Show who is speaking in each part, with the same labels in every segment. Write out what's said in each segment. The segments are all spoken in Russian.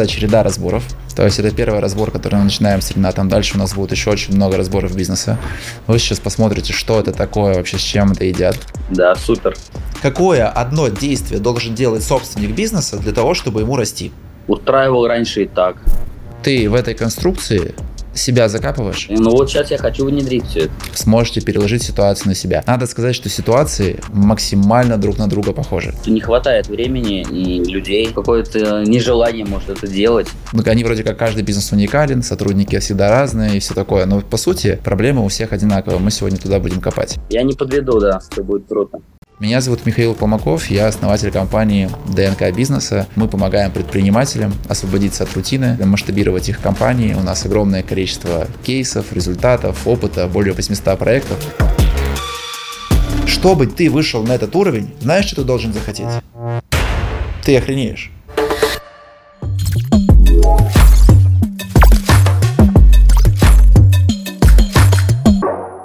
Speaker 1: Это череда разборов. То есть это первый разбор, который мы начинаем с Ренатом. Дальше у нас будет еще очень много разборов бизнеса. Вы сейчас посмотрите, что это такое вообще, с чем это едят.
Speaker 2: Да, супер.
Speaker 1: Какое одно действие должен делать собственник бизнеса для того, чтобы ему расти?
Speaker 2: Устраивал раньше и так.
Speaker 1: Ты в этой конструкции себя закапываешь,
Speaker 2: Ну вот сейчас я хочу внедрить все это.
Speaker 1: сможете переложить ситуацию на себя. Надо сказать, что ситуации максимально друг на друга похожи.
Speaker 2: Не хватает времени и людей, какое-то нежелание может это делать.
Speaker 1: Ну, Они вроде как каждый бизнес уникален, сотрудники всегда разные и все такое. Но по сути проблемы у всех одинаковые. Мы сегодня туда будем копать.
Speaker 2: Я не подведу, да, это будет круто.
Speaker 1: Меня зовут Михаил Полмаков, я основатель компании ДНК Бизнеса. Мы помогаем предпринимателям освободиться от рутины, масштабировать их компании. У нас огромное количество кейсов, результатов, опыта, более 800 проектов. Чтобы ты вышел на этот уровень, знаешь, что ты должен захотеть? Ты охренеешь.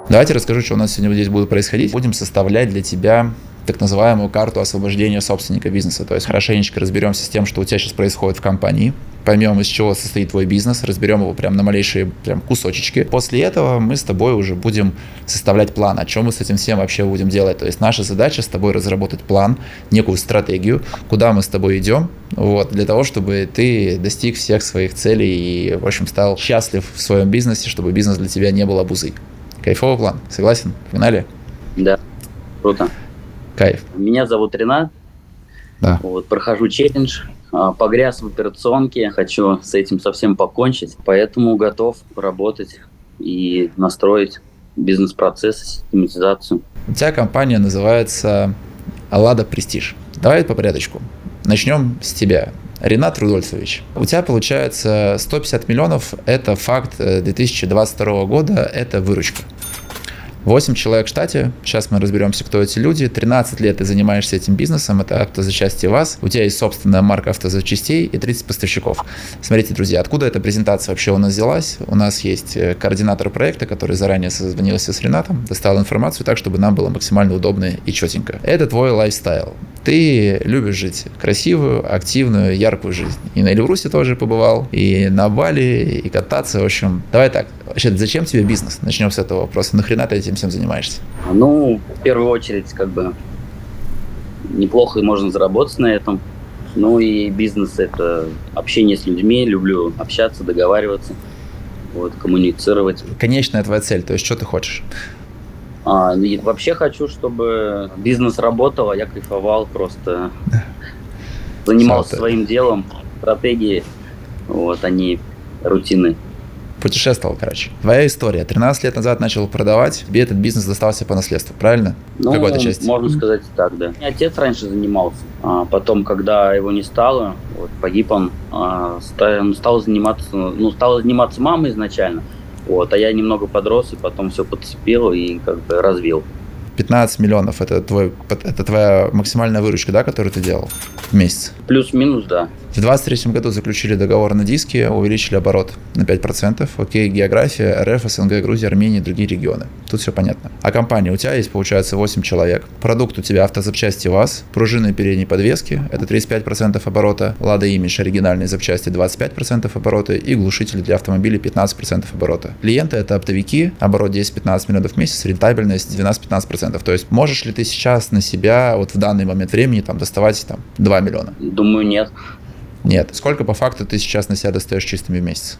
Speaker 1: Давайте расскажу, что у нас сегодня здесь будет происходить. Будем составлять для тебя так называемую карту освобождения собственника бизнеса. То есть хорошенечко разберемся с тем, что у тебя сейчас происходит в компании, поймем, из чего состоит твой бизнес, разберем его прям на малейшие прям кусочечки. После этого мы с тобой уже будем составлять план, о чем мы с этим всем вообще будем делать. То есть наша задача с тобой разработать план, некую стратегию, куда мы с тобой идем, вот, для того, чтобы ты достиг всех своих целей и, в общем, стал счастлив в своем бизнесе, чтобы бизнес для тебя не был обузой. Кайфовый план, согласен? Погнали?
Speaker 2: Да, круто.
Speaker 1: Кайф.
Speaker 2: Меня зовут Ренат.
Speaker 1: Да.
Speaker 2: Вот, прохожу челлендж. а, Погряз в операционке, хочу с этим совсем покончить, поэтому готов работать и настроить бизнес-процессы, систематизацию.
Speaker 1: У тебя компания называется Аллада Престиж. Давай по порядочку. Начнем с тебя. Ренат Рудольфович, у тебя получается 150 миллионов, это факт э, 2022 года, это выручка. 8 человек в штате, сейчас мы разберемся, кто эти люди. 13 лет ты занимаешься этим бизнесом, это автозапчасти ВАЗ. У тебя есть собственная марка автозапчастей и 30 поставщиков. Смотрите, друзья, откуда эта презентация вообще у нас взялась? У нас есть э, координатор проекта, который заранее созвонился с Ренатом, достал информацию так, чтобы нам было максимально удобно и четенько. Это твой лайфстайл. Ты любишь жить красивую, активную, яркую жизнь. И на Эльбрусе тоже побывал, и на Бали, и кататься, в общем. Давай так, вообще, зачем тебе бизнес? Начнем с этого вопроса. Нахрена ты этим всем занимаешься?
Speaker 2: Ну, в первую очередь, как бы неплохо и можно заработать на этом. Ну и бизнес это общение с людьми, люблю общаться, договариваться, вот, коммуницировать.
Speaker 1: Конечная твоя цель, то есть что ты хочешь?
Speaker 2: А, и вообще хочу, чтобы бизнес работал, а я кайфовал, просто занимался своим делом, стратегии, вот, они рутины.
Speaker 1: Путешествовал, короче. Твоя история. 13 лет назад начал продавать, тебе этот бизнес достался по наследству, правильно?
Speaker 2: Ну,
Speaker 1: какой-то части.
Speaker 2: можно сказать так, да. Отец раньше занимался, а потом, когда его не стало, вот, погиб он, а, стал заниматься, ну, стал заниматься мама изначально, вот, а я немного подрос и потом все подцепил и как бы развил.
Speaker 1: 15 миллионов это, твой, это твоя максимальная выручка, да, которую ты делал в месяц?
Speaker 2: Плюс-минус, да.
Speaker 1: В 2023 году заключили договор на диске, увеличили оборот на 5%. Окей, география, РФ, СНГ, Грузия, Армения другие регионы. Тут все понятно. А компания у тебя есть, получается, 8 человек. Продукт у тебя автозапчасти ВАЗ, пружины передней подвески, это 35% оборота, Лада Имидж, оригинальные запчасти 25% оборота и глушители для автомобилей 15% оборота. Клиенты это оптовики, оборот 10-15 миллионов в месяц, рентабельность 12-15%. То есть можешь ли ты сейчас на себя вот в данный момент времени там доставать там 2 миллиона?
Speaker 2: Думаю, нет.
Speaker 1: Нет. Сколько по факту ты сейчас на себя достаешь чистыми в месяц?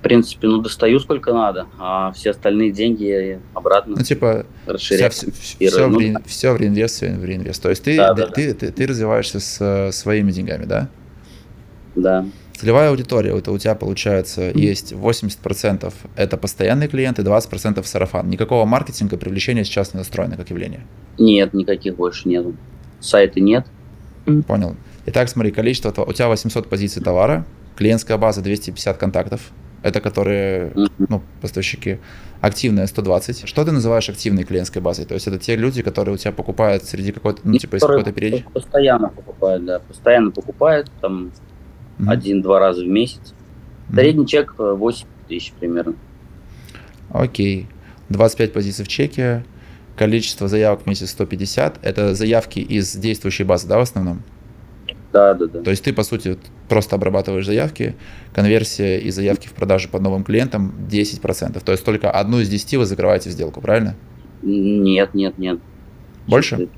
Speaker 2: В принципе, ну, достаю сколько надо, а все остальные деньги обратно
Speaker 1: Ну, типа,
Speaker 2: расширяю.
Speaker 1: все,
Speaker 2: и
Speaker 1: все, в, реин- всё в реинвест, всё в реинвест. То есть ты,
Speaker 2: Да, да,
Speaker 1: ты, ты, ты развиваешься с э, своими деньгами, да?
Speaker 2: Да.
Speaker 1: Целевая аудитория, это у тебя получается есть 80% это постоянные клиенты, 20% сарафан. Никакого маркетинга, привлечения сейчас не настроено как явление.
Speaker 2: Нет, никаких больше нету. Сайта нет.
Speaker 1: Понял. Итак, смотри, количество, у тебя 800 позиций товара, клиентская база 250 контактов, это которые, ну, поставщики, активная 120. Что ты называешь активной клиентской базой? То есть это те люди, которые у тебя покупают среди какой-то, ну, типа, из какой-то период?
Speaker 2: Постоянно покупают, да. Постоянно покупают, там,
Speaker 1: Мгм.
Speaker 2: один-два раза в месяц. Средний чек э, 8 тысяч примерно.
Speaker 1: Окей. 25 позиций в чеке, количество заявок в месяц 150. Это заявки из действующей базы, да, в основном?
Speaker 2: Да, да, да.
Speaker 1: То есть ты, по сути, просто обрабатываешь заявки, конверсия и заявки в продажу под новым клиентам 10%. То есть только одну из 10 вы закрываете сделку, правильно?
Speaker 2: Нет, нет, нет.
Speaker 1: Больше?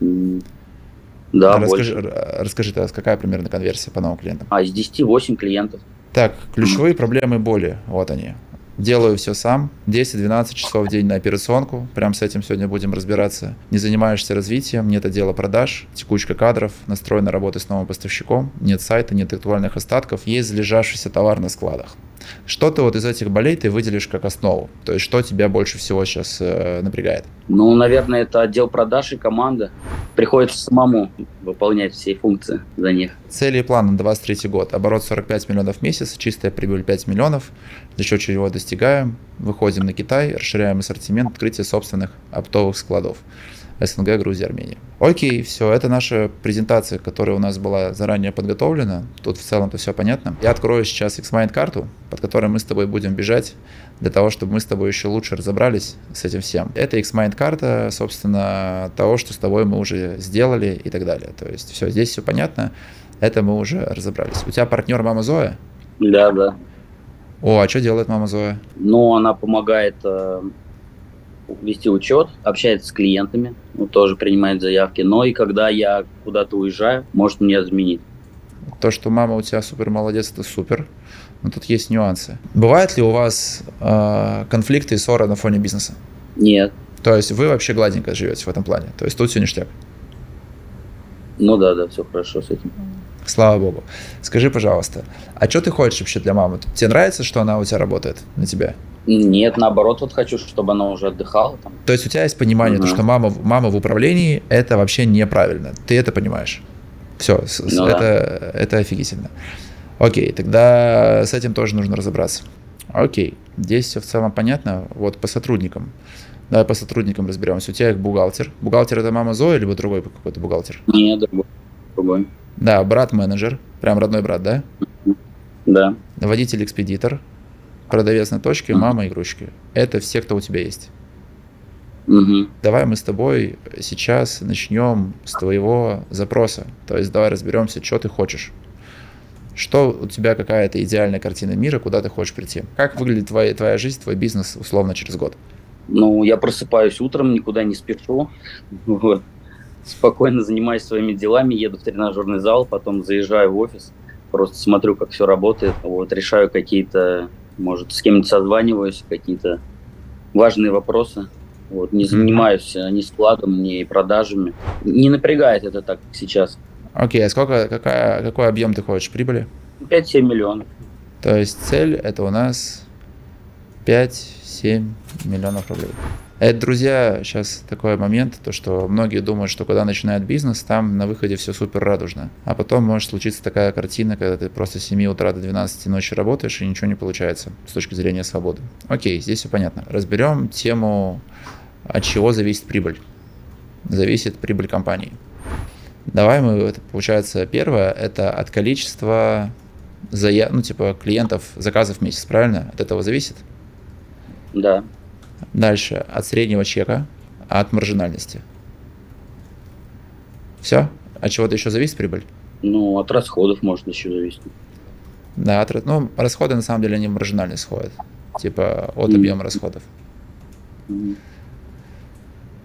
Speaker 2: Да,
Speaker 1: расскажи,
Speaker 2: больше.
Speaker 1: Расскажи, Тарас, какая примерно конверсия по новым клиентам?
Speaker 2: А из 10 8 клиентов.
Speaker 1: Так, ключевые проблемы боли, вот они. Делаю все сам, 10-12 часов в день на операционку, прям с этим сегодня будем разбираться. Не занимаешься развитием, нет отдела продаж, текучка кадров, настроена работа с новым поставщиком, нет сайта, нет актуальных остатков, есть залежавшийся товар на складах. Что ты вот из этих болей ты выделишь как основу? То есть что тебя больше всего сейчас э, напрягает?
Speaker 2: Ну, наверное, это отдел продаж и команда. Приходится самому выполнять все функции за них.
Speaker 1: Цели и планы на 23 год. Оборот 45 миллионов в месяц, чистая прибыль 5 миллионов, за счет чего достигаем. Выходим на Китай, расширяем ассортимент, открытие собственных оптовых складов. СНГ, Грузия, Армения. Окей, все, это наша презентация, которая у нас была заранее подготовлена. Тут в целом-то все понятно. Я открою сейчас Xmind карту, под которой мы с тобой будем бежать, для того, чтобы мы с тобой еще лучше разобрались с этим всем. Это Xmind карта, собственно, того, что с тобой мы уже сделали и так далее. То есть все, здесь все понятно, это мы уже разобрались. У тебя партнер Мама Зоя?
Speaker 2: Да, да.
Speaker 1: О, а что делает Мама Зоя?
Speaker 2: Ну, она помогает э, вести учет, общается с клиентами, ну, тоже принимает заявки. Но и когда я куда-то уезжаю, может мне заменить.
Speaker 1: То, что мама у тебя супер молодец, это супер. Но тут есть нюансы. Бывают ли у вас э, конфликты и ссоры на фоне бизнеса?
Speaker 2: Нет.
Speaker 1: То есть вы вообще гладенько живете в этом плане? То есть тут все ништяк?
Speaker 2: Ну да, да, все хорошо с этим.
Speaker 1: Слава богу. Скажи, пожалуйста, а что ты хочешь вообще для мамы? Тебе нравится, что она у тебя работает на тебя?
Speaker 2: Нет, наоборот, вот хочу, чтобы она уже отдыхала. Там.
Speaker 1: То есть у тебя есть понимание, угу. то, что мама, мама в управлении это вообще неправильно. Ты это понимаешь. Все, ну, это, да. это офигительно. Окей, тогда с этим тоже нужно разобраться. Окей, здесь все в целом понятно. Вот по сотрудникам. Давай по сотрудникам разберемся. У тебя их бухгалтер. Бухгалтер это мама Зоя, либо другой какой-то бухгалтер?
Speaker 2: Нет, другой. другой.
Speaker 1: Да, брат-менеджер. Прям родной брат, да?
Speaker 2: Да.
Speaker 1: Водитель-экспедитор продавец на точке, мама и игрушки. Это все, кто у тебя есть.
Speaker 2: Угу.
Speaker 1: Давай мы с тобой сейчас начнем с твоего запроса. То есть давай разберемся, что ты хочешь. Что у тебя какая-то идеальная картина мира, куда ты хочешь прийти? Как выглядит твоя, твоя жизнь, твой бизнес условно через год?
Speaker 2: Ну, я просыпаюсь утром, никуда не спешу. Вот. Спокойно занимаюсь своими делами, еду в тренажерный зал, потом заезжаю в офис, просто смотрю, как все работает, вот, решаю какие-то может, с кем-нибудь созваниваюсь, какие-то важные вопросы. Вот, не занимаюсь mm-hmm. ни складом, ни продажами. Не напрягает это так, как сейчас.
Speaker 1: Окей, okay, а сколько, какая, какой объем ты хочешь прибыли?
Speaker 2: 5-7 миллионов.
Speaker 1: То есть цель это у нас 5-7 миллионов рублей. Это, друзья, сейчас такой момент, то что многие думают, что когда начинают бизнес, там на выходе все супер радужно. А потом может случиться такая картина, когда ты просто с 7 утра до 12 ночи работаешь и ничего не получается с точки зрения свободы. Окей, здесь все понятно. Разберем тему, от чего зависит прибыль. Зависит прибыль компании. Давай мы, это получается, первое, это от количества зая... ну, типа, клиентов, заказов в месяц, правильно? От этого зависит?
Speaker 2: Да.
Speaker 1: Дальше от среднего чека, от маржинальности. Все? От чего-то еще зависит прибыль?
Speaker 2: Ну, от расходов может еще зависеть.
Speaker 1: Да, от, ну, расходы на самом деле они маржинально сходят. Типа от mm. объема расходов. Mm.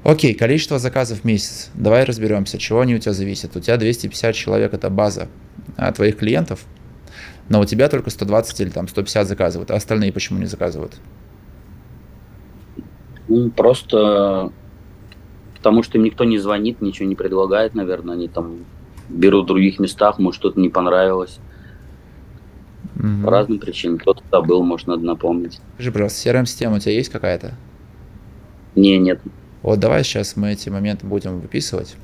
Speaker 1: Окей, количество заказов в месяц. Давай разберемся, чего они у тебя зависят. У тебя 250 человек, это база а, твоих клиентов, но у тебя только 120 или там 150 заказывают, а остальные почему не заказывают?
Speaker 2: Ну, просто потому что им никто не звонит, ничего не предлагает, наверное, они там берут в других местах, может, что-то не понравилось. Угу. По разным причинам. Кто-то забыл, может, надо напомнить.
Speaker 1: Скажи, пожалуйста, CRM-система у тебя есть какая-то?
Speaker 2: Не, нет.
Speaker 1: Вот давай сейчас мы эти моменты будем выписывать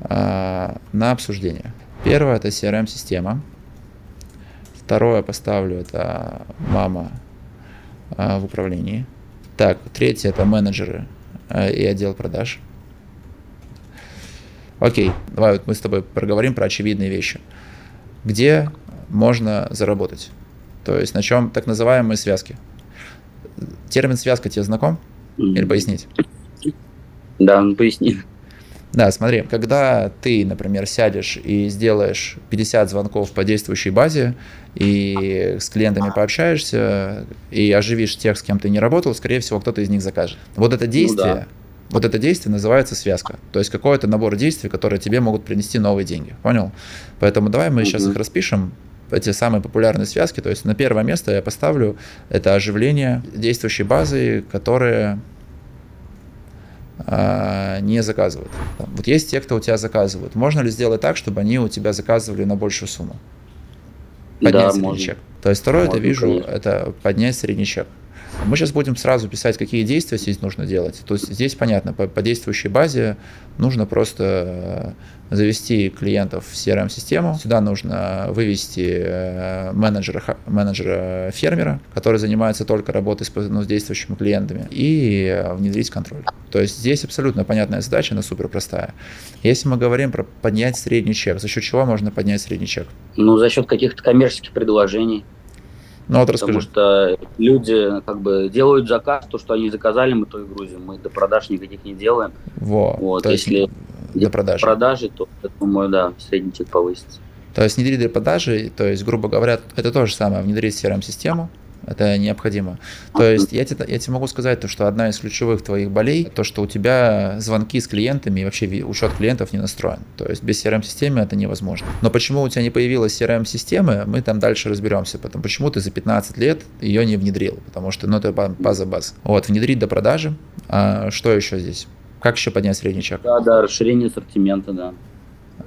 Speaker 1: а, на обсуждение. Первое – это CRM-система. Второе поставлю – это мама а, в управлении. Так, третье это менеджеры э, и отдел продаж. Окей, давай вот мы с тобой проговорим про очевидные вещи. Где можно заработать? То есть на чем так называемые связки? Термин связка тебе знаком? Или пояснить?
Speaker 2: Да, ну поясни.
Speaker 1: Да, смотри, когда ты, например, сядешь и сделаешь 50 звонков по действующей базе, и с клиентами пообщаешься, и оживишь тех, с кем ты не работал, скорее всего, кто-то из них закажет. Вот это действие, ну, да. вот это действие называется связка. То есть какой-то набор действий, которые тебе могут принести новые деньги. Понял? Поэтому давай мы угу. сейчас их распишем, эти самые популярные связки. То есть на первое место я поставлю это оживление действующей базы, которые не заказывают. Вот есть те, кто у тебя заказывают. Можно ли сделать так, чтобы они у тебя заказывали на большую сумму? Поднять да, средний можно. чек. То есть второе, можно, это вижу, конечно. это поднять средний чек. Мы сейчас будем сразу писать, какие действия здесь нужно делать. То есть здесь понятно, по, по действующей базе нужно просто завести клиентов в CRM-систему. Сюда нужно вывести э, менеджера, менеджера фермера, который занимается только работой с, ну, с действующими клиентами, и э, внедрить контроль. То есть здесь абсолютно понятная задача, она супер простая. Если мы говорим про поднять средний чек, за счет чего можно поднять средний чек?
Speaker 2: Ну, за счет каких-то коммерческих предложений. Ну вот расскажи. Потому что люди как бы делают заказ, то, что они заказали, мы то и грузим. Мы до продаж никаких не делаем.
Speaker 1: Во,
Speaker 2: вот, то если
Speaker 1: до продажи.
Speaker 2: продажи, то, я думаю, да, средний чек повысится.
Speaker 1: То есть внедрить для продажи, то есть, грубо говоря, это то же самое, внедрить CRM-систему, это необходимо. То есть я тебе, я тебе могу сказать, то, что одна из ключевых твоих болей, то, что у тебя звонки с клиентами и вообще учет клиентов не настроен. То есть без CRM-системы это невозможно. Но почему у тебя не появилась CRM-системы, мы там дальше разберемся. Потом, почему ты за 15 лет ее не внедрил? Потому что ну, это база баз. Вот, внедрить до продажи. А что еще здесь? Как еще поднять средний чек?
Speaker 2: Да, да, расширение ассортимента, да.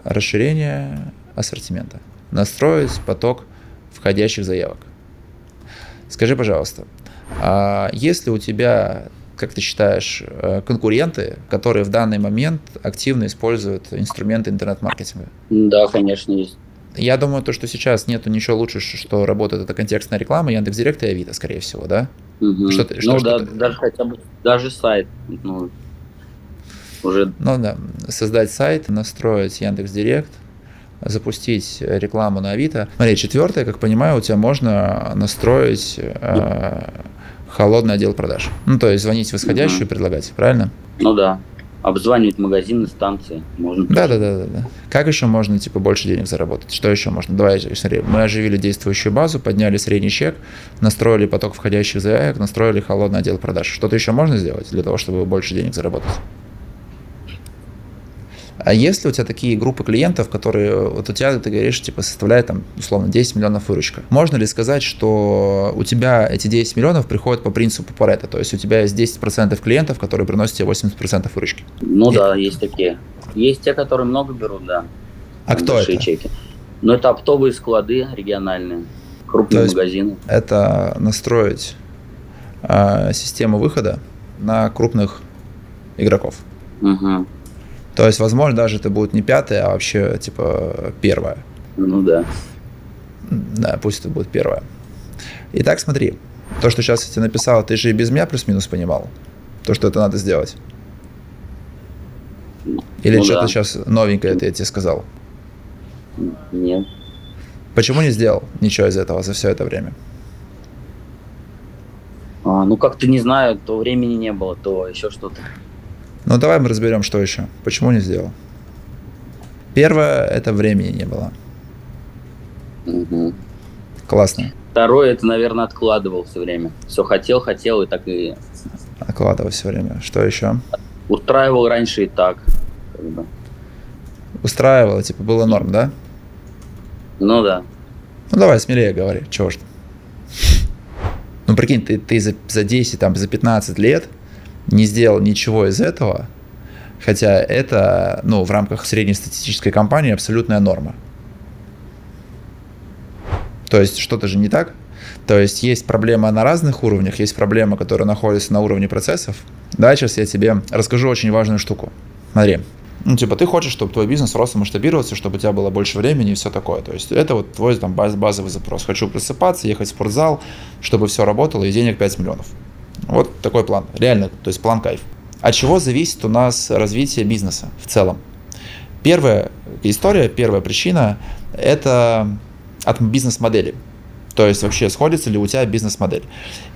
Speaker 1: Расширение ассортимента. Настроить поток входящих заявок. Скажи, пожалуйста, а есть ли у тебя, как ты считаешь, э, конкуренты, которые в данный момент активно используют инструменты интернет-маркетинга?
Speaker 2: Да, конечно, есть.
Speaker 1: Я думаю, то, что сейчас нету ничего лучше, что работает это контекстная реклама, Яндекс.Директ и Авито, скорее всего, да?
Speaker 2: Угу. Что, ну что, да, что даже хотя бы, даже сайт, ну, уже...
Speaker 1: Ну да, создать сайт, настроить Яндекс.Директ, запустить рекламу на Авито. Смотри, четвертое, как понимаю, у тебя можно настроить э, холодный отдел продаж. Ну, то есть звонить в исходящую и предлагать, правильно?
Speaker 2: Ну да. Обзванивать магазины, станции можно.
Speaker 1: Да, да, да, да, да. Как еще можно типа больше денег заработать? Что еще можно? Давай, смотри, мы оживили действующую базу, подняли средний чек, настроили поток входящих заявок, настроили холодный отдел продаж. Что-то еще можно сделать для того, чтобы больше денег заработать? А если у тебя такие группы клиентов, которые вот у тебя, ты говоришь, типа составляет там условно 10 миллионов выручка, можно ли сказать, что у тебя эти 10 миллионов приходят по принципу Паретта, то есть у тебя есть 10% клиентов, которые приносят тебе 80% выручки?
Speaker 2: Ну И... да, есть такие. Есть те, которые много берут, да.
Speaker 1: А кто это? чеки.
Speaker 2: Ну это оптовые склады региональные, крупные то магазины.
Speaker 1: Это настроить э, систему выхода на крупных игроков.
Speaker 2: Угу.
Speaker 1: То есть, возможно, даже это будет не пятое, а вообще, типа, первое.
Speaker 2: Ну да.
Speaker 1: Да, пусть это будет первое. Итак, смотри. То, что сейчас я тебе написал, ты же и без меня плюс-минус понимал? То, что это надо сделать? Или ну, что-то да. сейчас новенькое это я тебе сказал?
Speaker 2: Нет.
Speaker 1: Почему не сделал ничего из этого за все это время?
Speaker 2: А, ну, как-то не знаю, то времени не было, то еще что-то.
Speaker 1: Ну, давай мы разберем, что еще. Почему не сделал? Первое, это времени не было.
Speaker 2: Угу.
Speaker 1: Классно.
Speaker 2: Второе, это, наверное, откладывал все время. Все хотел, хотел, и так и...
Speaker 1: Откладывал все время. Что еще?
Speaker 2: Устраивал раньше и так. Как бы.
Speaker 1: Устраивало, типа, было норм, да?
Speaker 2: Ну да.
Speaker 1: Ну давай, смелее говори, чего ж Ну прикинь, ты, ты за, за 10, там, за 15 лет не сделал ничего из этого, хотя это, ну, в рамках среднестатистической компании абсолютная норма. То есть что-то же не так. То есть есть проблема на разных уровнях, есть проблема, которая находится на уровне процессов. Да, сейчас я тебе расскажу очень важную штуку. Смотри, ну, типа, ты хочешь, чтобы твой бизнес рос и масштабировался, чтобы у тебя было больше времени и все такое. То есть это вот твой там базовый запрос. Хочу просыпаться, ехать в спортзал, чтобы все работало, и денег 5 миллионов. Вот такой план. Реально, то есть план кайф. От чего зависит у нас развитие бизнеса в целом? Первая история, первая причина – это от бизнес-модели. То есть вообще сходится ли у тебя бизнес-модель.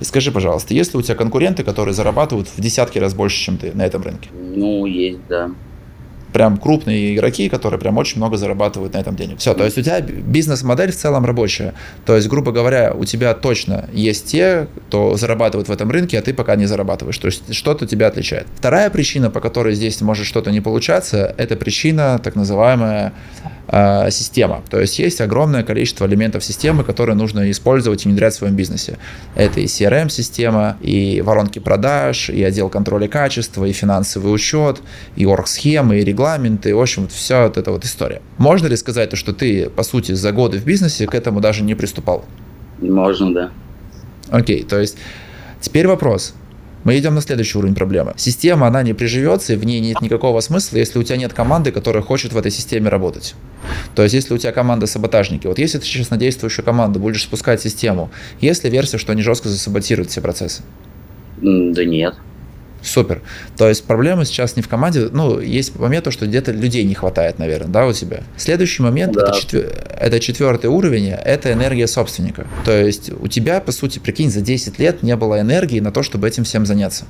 Speaker 1: И скажи, пожалуйста, есть ли у тебя конкуренты, которые зарабатывают в десятки раз больше, чем ты на этом рынке?
Speaker 2: Ну, есть, да.
Speaker 1: Прям крупные игроки, которые прям очень много зарабатывают на этом денег. Все, то есть у тебя бизнес-модель в целом рабочая. То есть, грубо говоря, у тебя точно есть те, кто зарабатывает в этом рынке, а ты пока не зарабатываешь. То есть что-то тебя отличает. Вторая причина, по которой здесь может что-то не получаться, это причина так называемая э, система. То есть есть огромное количество элементов системы, которые нужно использовать и внедрять в своем бизнесе. Это и CRM-система, и воронки продаж, и отдел контроля качества, и финансовый учет, и орг-схемы, и регламенты, в общем, вот вся вот эта вот история. Можно ли сказать, то, что ты, по сути, за годы в бизнесе к этому даже не приступал?
Speaker 2: Можно, да.
Speaker 1: Окей, то есть теперь вопрос. Мы идем на следующий уровень проблемы. Система, она не приживется, и в ней нет никакого смысла, если у тебя нет команды, которая хочет в этой системе работать. То есть, если у тебя команда саботажники, вот если ты сейчас на действующую команду будешь спускать систему, есть ли версия, что они жестко засаботируют все процессы?
Speaker 2: Да нет.
Speaker 1: Супер. То есть проблема сейчас не в команде, ну, есть момент, что где-то людей не хватает, наверное, да, у тебя. Следующий момент, да. это, четвер... это четвертый уровень, это энергия собственника. То есть у тебя, по сути, прикинь, за 10 лет не было энергии на то, чтобы этим всем заняться.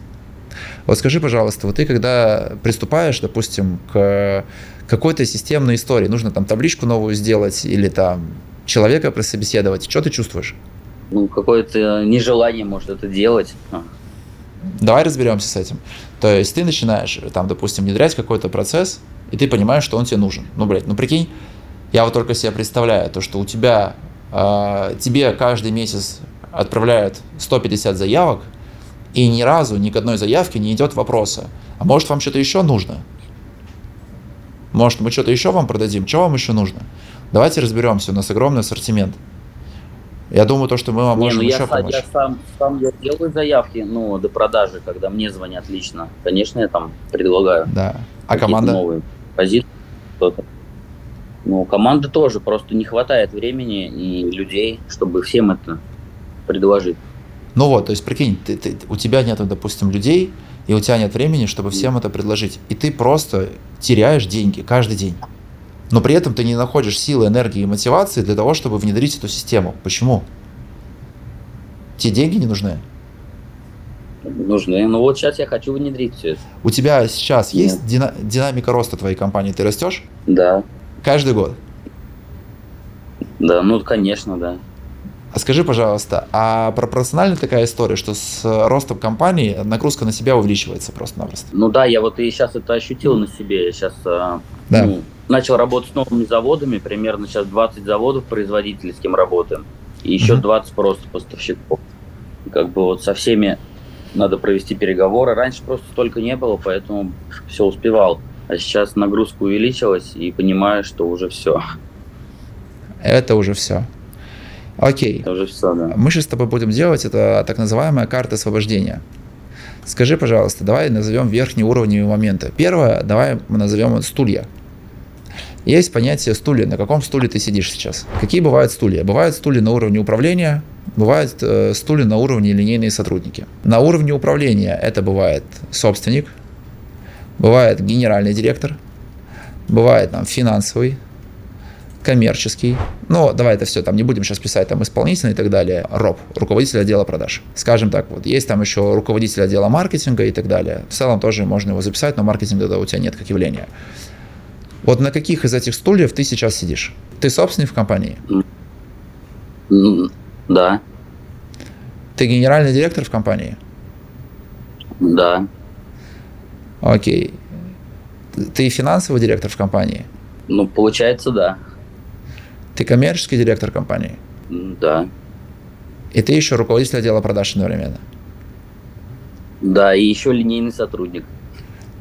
Speaker 1: Вот скажи, пожалуйста, вот ты когда приступаешь, допустим, к какой-то системной истории, нужно там табличку новую сделать или там человека прособеседовать, что ты чувствуешь?
Speaker 2: Ну, какое-то нежелание, может, это делать.
Speaker 1: Давай разберемся с этим. То есть ты начинаешь, там, допустим, внедрять какой-то процесс, и ты понимаешь, что он тебе нужен. Ну, блядь, ну прикинь, я вот только себе представляю, то, что у тебя, э, тебе каждый месяц отправляют 150 заявок, и ни разу ни к одной заявке не идет вопроса, а может вам что-то еще нужно? Может мы что-то еще вам продадим? Что вам еще нужно? Давайте разберемся, у нас огромный ассортимент. Я думаю, то, что мы вам не, можем ну еще
Speaker 2: я,
Speaker 1: помочь.
Speaker 2: Я сам, сам я делаю заявки, ну, до продажи, когда мне звонят лично. Конечно, я там предлагаю.
Speaker 1: Да. А команда?
Speaker 2: Новые позиции, что-то. Ну, команда тоже, просто не хватает времени и людей, чтобы всем это предложить.
Speaker 1: Ну вот, то есть, прикинь, ты, ты, у тебя нет, допустим, людей, и у тебя нет времени, чтобы всем это предложить. И ты просто теряешь деньги каждый день но при этом ты не находишь силы, энергии и мотивации для того, чтобы внедрить эту систему. Почему? Те деньги не нужны?
Speaker 2: Нужны. Ну вот сейчас я хочу внедрить все это.
Speaker 1: У тебя сейчас Нет. есть дина- динамика роста твоей компании? Ты растешь?
Speaker 2: Да.
Speaker 1: Каждый год?
Speaker 2: Да, ну конечно, да.
Speaker 1: А скажи, пожалуйста, а пропорциональна такая история, что с ростом компании нагрузка на себя увеличивается просто-напросто?
Speaker 2: Ну да, я вот и сейчас это ощутил на себе. Я сейчас а, да. ну, начал работать с новыми заводами, примерно сейчас 20 заводов производителей, с кем работаем, и еще mm 20 просто поставщиков. Как бы вот со всеми надо провести переговоры. Раньше просто столько не было, поэтому все успевал. А сейчас нагрузка увеличилась и понимаю, что уже все.
Speaker 1: Это уже все. Окей.
Speaker 2: Это уже все, да.
Speaker 1: Мы сейчас с тобой будем делать это так называемая карта освобождения. Скажи, пожалуйста, давай назовем верхние уровни моменты. Первое, давай мы назовем стулья. Есть понятие стулья. На каком стуле ты сидишь сейчас? Какие бывают стулья? Бывают стулья на уровне управления, бывают э, стулья на уровне линейные сотрудники. На уровне управления это бывает собственник, бывает генеральный директор, бывает там финансовый, коммерческий. Ну, давай это все, там не будем сейчас писать там исполнительный и так далее. РОП, руководитель отдела продаж. Скажем так, вот есть там еще руководитель отдела маркетинга и так далее. В целом тоже можно его записать, но маркетинга да, у тебя нет как явления. Вот на каких из этих стульев ты сейчас сидишь? Ты собственник в компании?
Speaker 2: Да.
Speaker 1: Ты генеральный директор в компании?
Speaker 2: Да.
Speaker 1: Окей. Ты финансовый директор в компании?
Speaker 2: Ну, получается, да.
Speaker 1: Ты коммерческий директор компании?
Speaker 2: Да.
Speaker 1: И ты еще руководитель отдела продаж одновременно?
Speaker 2: Да, и еще линейный сотрудник.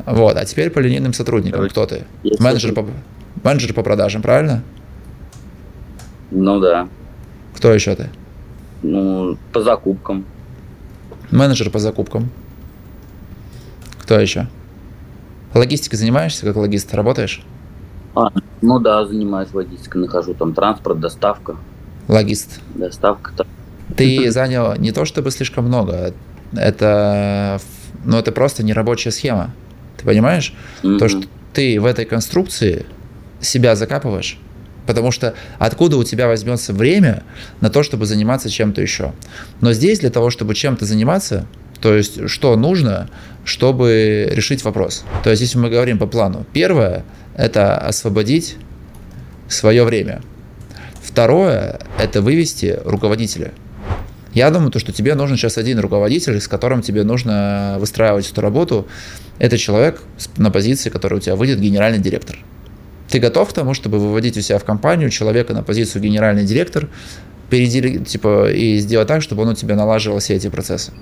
Speaker 1: Вот, а теперь по линейным сотрудникам. Кто ты? Менеджер по, менеджер по продажам, правильно?
Speaker 2: Ну да.
Speaker 1: Кто еще ты?
Speaker 2: Ну, по закупкам.
Speaker 1: Менеджер по закупкам. Кто еще? Логистикой занимаешься, как логист? Работаешь?
Speaker 2: А, ну да, занимаюсь логистикой, нахожу там транспорт, доставка.
Speaker 1: Логист.
Speaker 2: Доставка. -то.
Speaker 1: Ты занял не то чтобы слишком много, это, ну, это просто нерабочая схема. Ты понимаешь? Mm-hmm. То, что ты в этой конструкции себя закапываешь. Потому что откуда у тебя возьмется время на то, чтобы заниматься чем-то еще? Но здесь для того, чтобы чем-то заниматься, То есть, что нужно, чтобы решить вопрос. То есть, если мы говорим по плану, первое – это освободить свое время. Второе – это вывести руководителя. Я думаю, то, что тебе нужен сейчас один руководитель, с которым тебе нужно выстраивать эту работу. Это человек на позиции, который у тебя выйдет генеральный директор. Ты готов к тому, чтобы выводить у себя в компанию человека на позицию генеральный директор, передели, типа, и сделать так, чтобы он у тебя налаживал все эти процессы?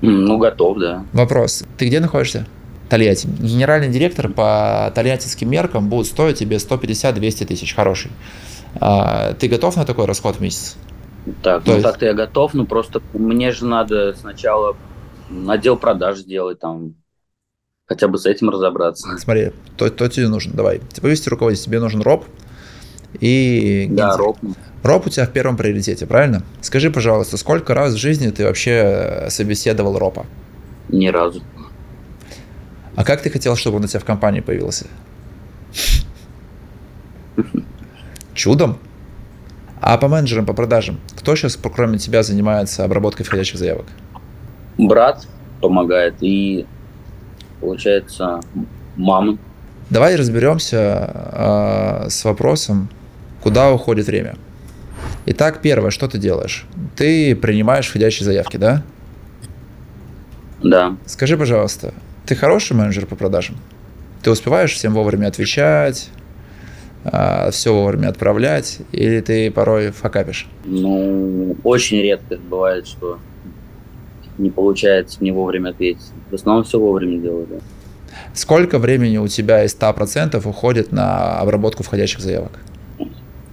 Speaker 2: Ну, готов, да.
Speaker 1: Вопрос. Ты где находишься? Тольятти. Генеральный директор по тольяттинским меркам будет стоить тебе 150-200 тысяч. Хороший. А, ты готов на такой расход в месяц?
Speaker 2: Так, То ну есть... так-то я готов, но просто мне же надо сначала отдел продаж сделать, там, хотя бы с этим разобраться.
Speaker 1: Смотри, то, то тебе нужно, давай. Тебе вывести руководитель, тебе нужен роб и
Speaker 2: Да, роб.
Speaker 1: Роб у тебя в первом приоритете, правильно? Скажи, пожалуйста, сколько раз в жизни ты вообще собеседовал ропа?
Speaker 2: Ни разу.
Speaker 1: А как ты хотел, чтобы он у тебя в компании появился? Чудом? А по менеджерам, по продажам, кто сейчас, кроме тебя, занимается обработкой входящих заявок?
Speaker 2: Брат помогает и, получается, мама.
Speaker 1: Давай разберемся э, с вопросом, куда уходит время. Итак, первое, что ты делаешь? Ты принимаешь входящие заявки, да?
Speaker 2: Да.
Speaker 1: Скажи, пожалуйста, ты хороший менеджер по продажам? Ты успеваешь всем вовремя отвечать, а, все вовремя отправлять, или ты порой факапишь?
Speaker 2: Ну, очень редко бывает, что не получается мне вовремя ответить. В основном все вовремя делаю, да.
Speaker 1: Сколько времени у тебя из 100% уходит на обработку входящих заявок?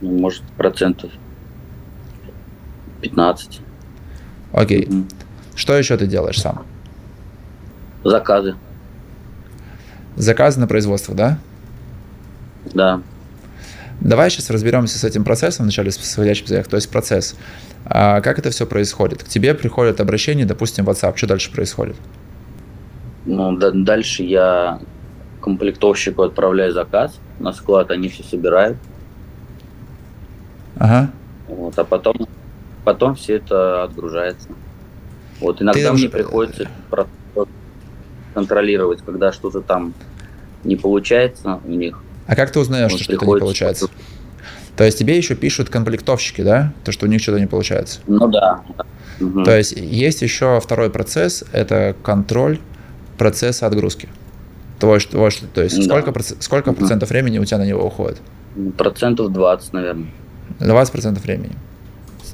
Speaker 2: Ну, может, процентов 15.
Speaker 1: Окей. Mm-hmm. Что еще ты делаешь сам?
Speaker 2: Заказы.
Speaker 1: Заказы на производство, да?
Speaker 2: Да.
Speaker 1: Давай сейчас разберемся с этим процессом, вначале с входящим заявкой, то есть процесс. А как это все происходит? К тебе приходит обращение, допустим, в WhatsApp. Что дальше происходит?
Speaker 2: Ну, да, дальше я комплектовщику отправляю заказ на склад, они все собирают.
Speaker 1: Ага.
Speaker 2: Вот, а потом, потом все это отгружается. Вот иногда Ты мне уже... приходится контролировать, когда что-то там не получается у них.
Speaker 1: А как ты узнаешь, что что-то не получается? То есть тебе еще пишут комплектовщики, да? То, что у них что-то не получается.
Speaker 2: Ну да.
Speaker 1: Угу. То есть есть еще второй процесс, это контроль процесса отгрузки. Твой, твой, то есть да. сколько, сколько угу. процентов времени у тебя на него уходит?
Speaker 2: Процентов 20, наверное.
Speaker 1: 20 процентов времени.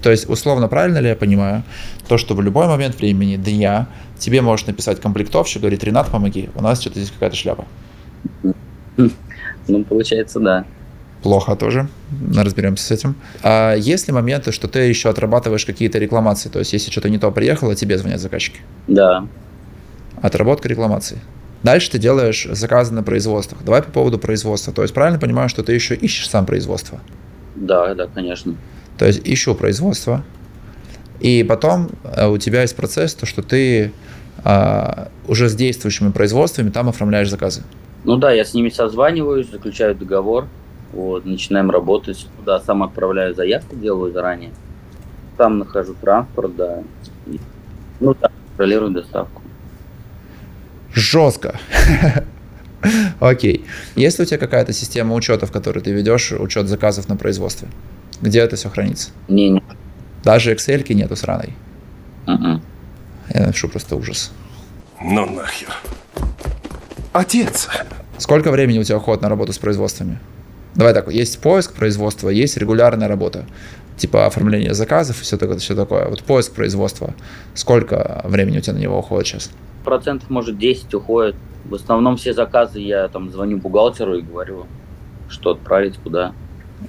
Speaker 1: То есть, условно, правильно ли я понимаю, то, что в любой момент времени, дня, тебе может написать комплектовщик, говорит, Ренат, помоги, у нас что-то здесь какая-то шляпа.
Speaker 2: Ну, получается, да.
Speaker 1: Плохо тоже, разберемся с этим. А есть ли моменты, что ты еще отрабатываешь какие-то рекламации? То есть, если что-то не то приехало, тебе звонят заказчики?
Speaker 2: Да.
Speaker 1: Отработка рекламации. Дальше ты делаешь заказы на производствах. Давай по поводу производства. То есть, правильно понимаю, что ты еще ищешь сам производство?
Speaker 2: Да, да, конечно.
Speaker 1: То есть, ищу производство. И потом э, у тебя есть процесс, то, что ты а, уже с действующими производствами там оформляешь заказы.
Speaker 2: Ну да, я с ними созваниваюсь, заключаю договор, вот, начинаем работать. Да, сам отправляю заявку, делаю заранее. Там нахожу транспорт, да. И, ну да, контролирую доставку.
Speaker 1: Жестко. Окей. Есть ли у тебя какая-то система учета, в которой ты ведешь учет заказов на производстве? Где это все хранится?
Speaker 2: Не, не.
Speaker 1: Даже Excel нету сраной?
Speaker 2: Uh-uh.
Speaker 1: Я напишу просто ужас.
Speaker 3: Ну нахер. Отец.
Speaker 1: Сколько времени у тебя уходит на работу с производствами? Давай так, есть поиск производства, есть регулярная работа. Типа оформление заказов и все такое, все такое. Вот поиск производства. Сколько времени у тебя на него уходит сейчас?
Speaker 2: Процентов, может, 10 уходит. В основном все заказы я там звоню бухгалтеру и говорю, что отправить, куда.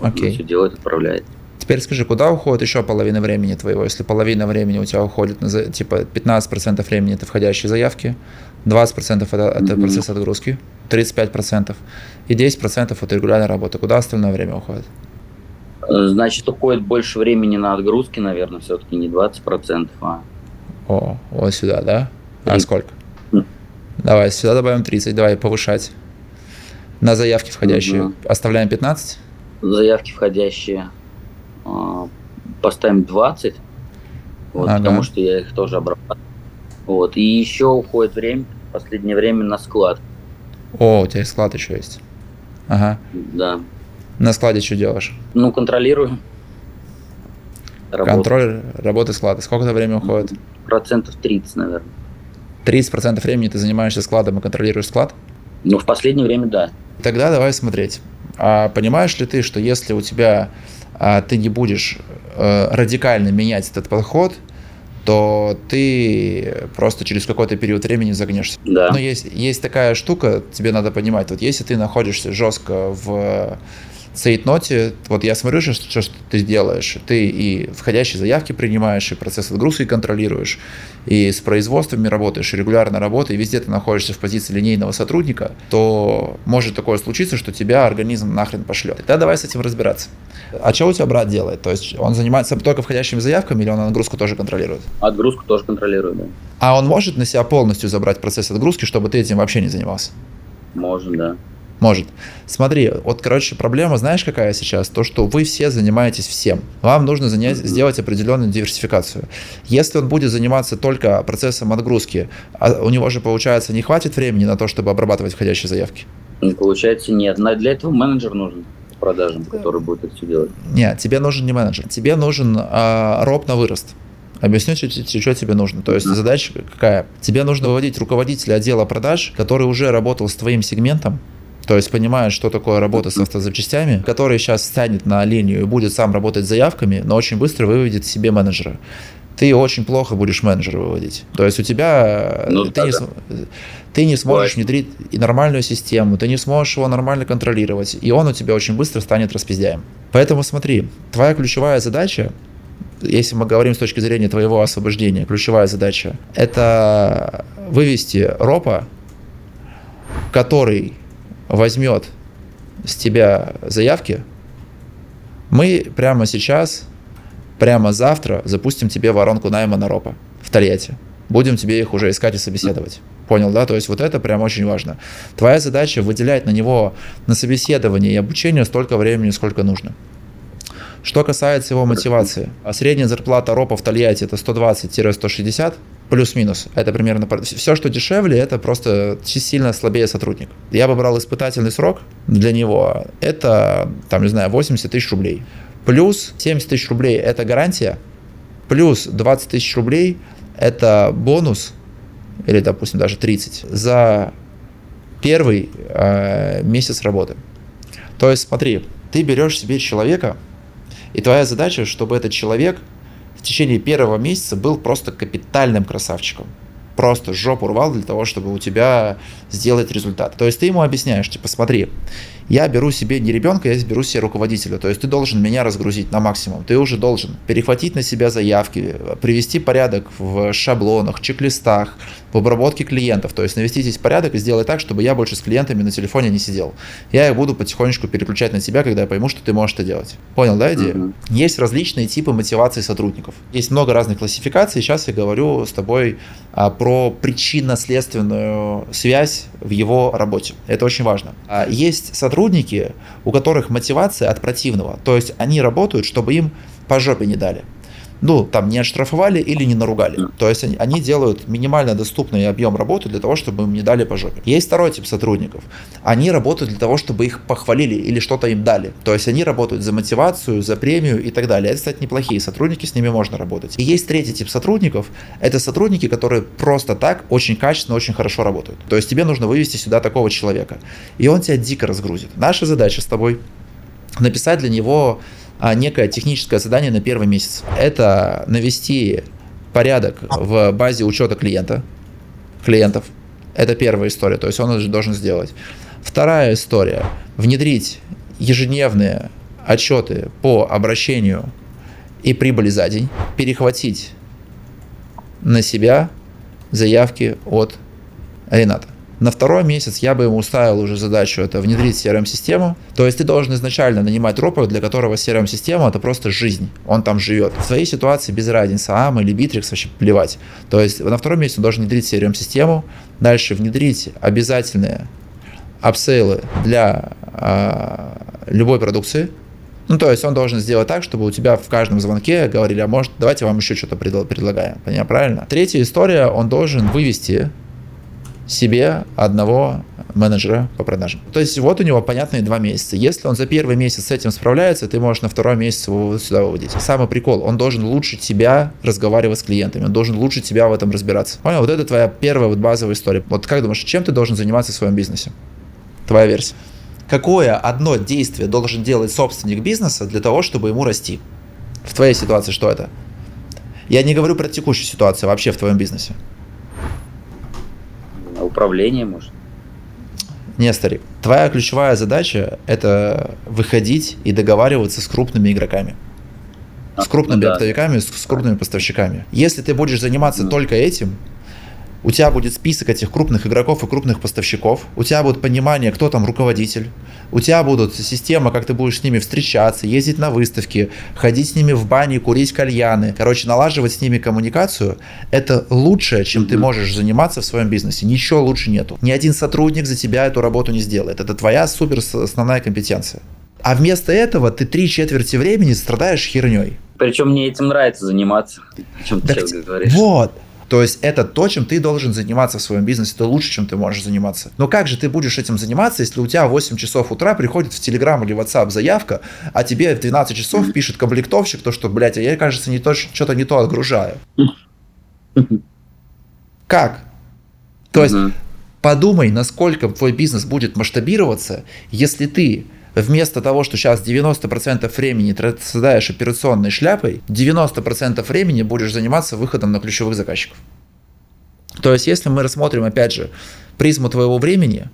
Speaker 1: Окей.
Speaker 2: Он все делает, отправляет.
Speaker 1: Теперь скажи, куда уходит еще половина времени твоего? Если половина времени у тебя уходит на типа 15% времени это входящие заявки, 20% это, это mm-hmm. процесс отгрузки, 35% и 10% это регулярная работа. Куда остальное время уходит?
Speaker 2: Значит, уходит больше времени на отгрузки, наверное, все-таки не 20%, а...
Speaker 1: О, вот сюда, да? А сколько? Mm. Давай, сюда добавим 30, давай повышать. На заявки входящие mm-hmm. оставляем 15?
Speaker 2: Заявки входящие а, поставим 20, вот, ага. потому что я их тоже обрабатываю. Вот. И еще уходит время, последнее время на склад.
Speaker 1: О, у тебя склад еще есть. Ага.
Speaker 2: Да.
Speaker 1: На складе что делаешь?
Speaker 2: Ну, контролирую.
Speaker 1: Работу. Контроль работы склада. Сколько это время уходит?
Speaker 2: Процентов 30, наверное.
Speaker 1: 30% времени ты занимаешься складом и контролируешь склад?
Speaker 2: Ну, в последнее время, да.
Speaker 1: Тогда давай смотреть. А понимаешь ли ты, что если у тебя а, ты не будешь а, радикально менять этот подход, то ты просто через какой-то период времени загнешься.
Speaker 2: Да.
Speaker 1: Но есть, есть такая штука, тебе надо понимать, вот если ты находишься жестко в цейтноте, вот я смотрю, что, что, что ты делаешь, ты и входящие заявки принимаешь, и процесс отгрузки контролируешь, и с производствами работаешь, и регулярно работаешь, и везде ты находишься в позиции линейного сотрудника, то может такое случиться, что тебя организм нахрен пошлет. Тогда давай с этим разбираться. А что у тебя брат делает? То есть он занимается только входящими заявками или он отгрузку тоже контролирует?
Speaker 2: Отгрузку тоже контролирует, да.
Speaker 1: А он может на себя полностью забрать процесс отгрузки, чтобы ты этим вообще не занимался?
Speaker 2: Может, да.
Speaker 1: Может. Смотри, вот, короче, проблема, знаешь, какая сейчас? То, что вы все занимаетесь всем. Вам нужно занять, сделать определенную диверсификацию. Если он будет заниматься только процессом отгрузки, а у него же, получается, не хватит времени на то, чтобы обрабатывать входящие заявки?
Speaker 2: Получается, нет. Для этого менеджер нужен продажам, который будет это все делать.
Speaker 1: Нет, тебе нужен не менеджер. Тебе нужен а, роб на вырост. Объясню, что, что тебе нужно. То есть задача какая? Тебе нужно выводить руководителя отдела продаж, который уже работал с твоим сегментом, то есть понимает, что такое работа с автозапчастями, который сейчас станет на линию и будет сам работать с заявками, но очень быстро выведет себе менеджера. Ты очень плохо будешь менеджера выводить. То есть у тебя ну, ты, да, не, да. ты не сможешь внедрить и нормальную систему, ты не сможешь его нормально контролировать, и он у тебя очень быстро станет распиздяем. Поэтому смотри, твоя ключевая задача если мы говорим с точки зрения твоего освобождения, ключевая задача – это вывести ропа, который возьмет с тебя заявки, мы прямо сейчас, прямо завтра запустим тебе воронку найма на ропа в Тольятти. Будем тебе их уже искать и собеседовать. Понял, да? То есть вот это прям очень важно. Твоя задача выделять на него на собеседование и обучение столько времени, сколько нужно. Что касается его мотивации, а средняя зарплата ропа в Тольятти это 120-160, плюс-минус. Это примерно все, что дешевле, это просто сильно слабее сотрудник. Я бы брал испытательный срок для него, это, там, не знаю, 80 тысяч рублей. Плюс 70 тысяч рублей это гарантия, плюс 20 тысяч рублей это бонус, или, допустим, даже 30, за первый э, месяц работы. То есть, смотри, ты берешь себе человека, и твоя задача, чтобы этот человек в течение первого месяца был просто капитальным красавчиком. Просто жопу рвал для того, чтобы у тебя сделать результат. То есть ты ему объясняешь, типа, смотри, я беру себе не ребенка, я беру себе руководителя. То есть ты должен меня разгрузить на максимум. Ты уже должен перехватить на себя заявки, привести порядок в шаблонах, чек-листах, в обработке клиентов. То есть навести здесь порядок и сделать так, чтобы я больше с клиентами на телефоне не сидел. Я их буду потихонечку переключать на тебя, когда я пойму, что ты можешь это делать. Понял, да, идея? Mm-hmm. Есть различные типы мотивации сотрудников. Есть много разных классификаций. Сейчас я говорю с тобой а, про причинно-следственную связь в его работе. Это очень важно. А, есть сотрудники, у которых мотивация от противного. То есть они работают, чтобы им по жопе не дали ну, там не оштрафовали или не наругали. То есть они, они делают минимально доступный объем работы для того, чтобы им не дали по жопе. Есть второй тип сотрудников. Они работают для того, чтобы их похвалили или что-то им дали. То есть они работают за мотивацию, за премию и так далее. Это, кстати, неплохие сотрудники, с ними можно работать. И есть третий тип сотрудников. Это сотрудники, которые просто так очень качественно, очень хорошо работают. То есть тебе нужно вывести сюда такого человека. И он тебя дико разгрузит. Наша задача с тобой написать для него некое техническое задание на первый месяц. Это навести порядок в базе учета клиента, клиентов. Это первая история, то есть он это должен сделать. Вторая история – внедрить ежедневные отчеты по обращению и прибыли за день, перехватить на себя заявки от Рената. На второй месяц я бы ему ставил уже задачу это внедрить CRM-систему. То есть ты должен изначально нанимать ропа, для которого CRM-система это просто жизнь. Он там живет. В своей ситуации без разницы, АМ или Bittrex вообще плевать. То есть на втором месяце он должен внедрить CRM-систему, дальше внедрить обязательные апсейлы для э, любой продукции, Ну, то есть он должен сделать так, чтобы у тебя в каждом звонке говорили, а может, давайте вам еще что-то предлагаем. Понимаю, правильно? Третья история, он должен вывести себе одного менеджера по продажам. То есть вот у него понятные два месяца. Если он за первый месяц с этим справляется, ты можешь на второй месяц его сюда выводить. Самый прикол, он должен лучше тебя разговаривать с клиентами, он должен лучше тебя в этом разбираться. Понял? Вот это твоя первая вот базовая история. Вот как думаешь, чем ты должен заниматься в своем бизнесе? Твоя версия. Какое одно действие должен делать собственник бизнеса для того, чтобы ему расти? В твоей ситуации что это? Я не говорю про текущую ситуацию, вообще в твоем бизнесе.
Speaker 2: Управление, может.
Speaker 1: Не, старик. Твоя ключевая задача – это выходить и договариваться с крупными игроками. С крупными
Speaker 2: ну,
Speaker 1: оптовиками, с, с крупными поставщиками. Если ты будешь заниматься mm. только этим, у тебя будет список этих крупных игроков и крупных поставщиков, у тебя будет понимание, кто там руководитель, у тебя будут система, как ты будешь с ними встречаться, ездить на выставки, ходить с ними в бане, курить кальяны. Короче, налаживать с ними коммуникацию – это лучшее, чем mm-hmm. ты можешь заниматься в своем бизнесе. Ничего лучше нету. Ни один сотрудник за тебя эту работу не сделает. Это твоя супер основная компетенция. А вместо этого ты три четверти времени страдаешь херней.
Speaker 2: Причем мне этим нравится заниматься, о чем ты сейчас говоришь.
Speaker 1: Вот. То есть это то, чем ты должен заниматься в своем бизнесе, это лучше, чем ты можешь заниматься. Но как же ты будешь этим заниматься, если у тебя в 8 часов утра приходит в Telegram или WhatsApp заявка, а тебе в 12 часов пишет комплектовщик, то что, блядь, а я, кажется, не то, что-то не то отгружаю. Как? То есть подумай, насколько твой бизнес будет масштабироваться, если ты вместо того, что сейчас 90% времени страдаешь операционной шляпой, 90% времени будешь заниматься выходом на ключевых заказчиков. То есть, если мы рассмотрим, опять же, призму твоего времени,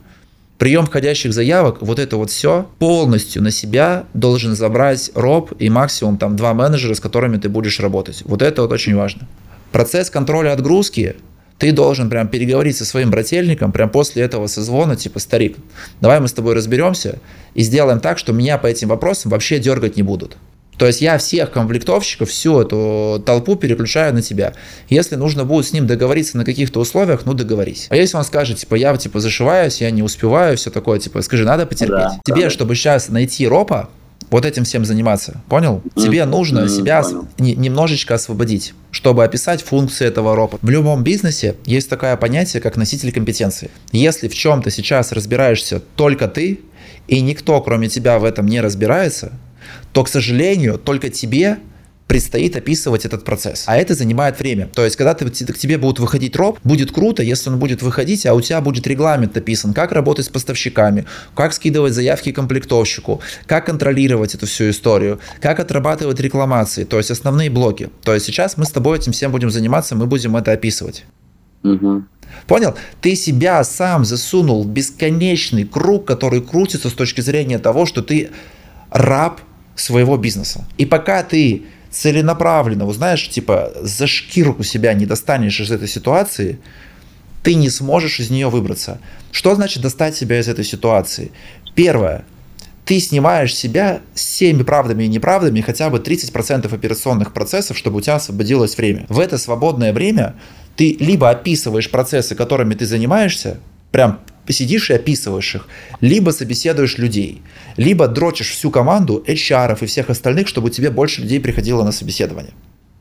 Speaker 1: прием входящих заявок, вот это вот все полностью на себя должен забрать роб и максимум там два менеджера, с которыми ты будешь работать. Вот это вот очень важно. Процесс контроля отгрузки ты должен прям переговорить со своим брательником прям после этого созвона, типа, старик, давай мы с тобой разберемся и сделаем так, что меня по этим вопросам вообще дергать не будут. То есть я всех комплектовщиков, всю эту толпу переключаю на тебя. Если нужно будет с ним договориться на каких-то условиях, ну договорись. А если он скажет, типа, я типа зашиваюсь, я не успеваю, все такое, типа, скажи, надо потерпеть. Да, Тебе, да. чтобы сейчас найти ропа, вот этим всем заниматься. Понял? Mm-hmm. Тебе нужно mm-hmm. себя не, немножечко освободить, чтобы описать функции этого робота. В любом бизнесе есть такое понятие, как носитель компетенции. Если в чем-то сейчас разбираешься только ты, и никто, кроме тебя, в этом не разбирается, то, к сожалению, только тебе предстоит описывать этот процесс. А это занимает время. То есть, когда ты, к тебе будут выходить роб, будет круто, если он будет выходить, а у тебя будет регламент написан, как работать с поставщиками, как скидывать заявки комплектовщику, как контролировать эту всю историю, как отрабатывать рекламации, то есть основные блоки. То есть сейчас мы с тобой этим всем будем заниматься, мы будем это описывать.
Speaker 2: Угу.
Speaker 1: Понял? Ты себя сам засунул в бесконечный круг, который крутится с точки зрения того, что ты раб своего бизнеса. И пока ты целенаправленно, знаешь, типа за шкирку себя не достанешь из этой ситуации, ты не сможешь из нее выбраться. Что значит достать себя из этой ситуации? Первое. Ты снимаешь себя с всеми правдами и неправдами хотя бы 30% операционных процессов, чтобы у тебя освободилось время. В это свободное время ты либо описываешь процессы, которыми ты занимаешься, прям посидишь и описываешь их, либо собеседуешь людей, либо дрочишь всю команду HR и всех остальных, чтобы тебе больше людей приходило на собеседование.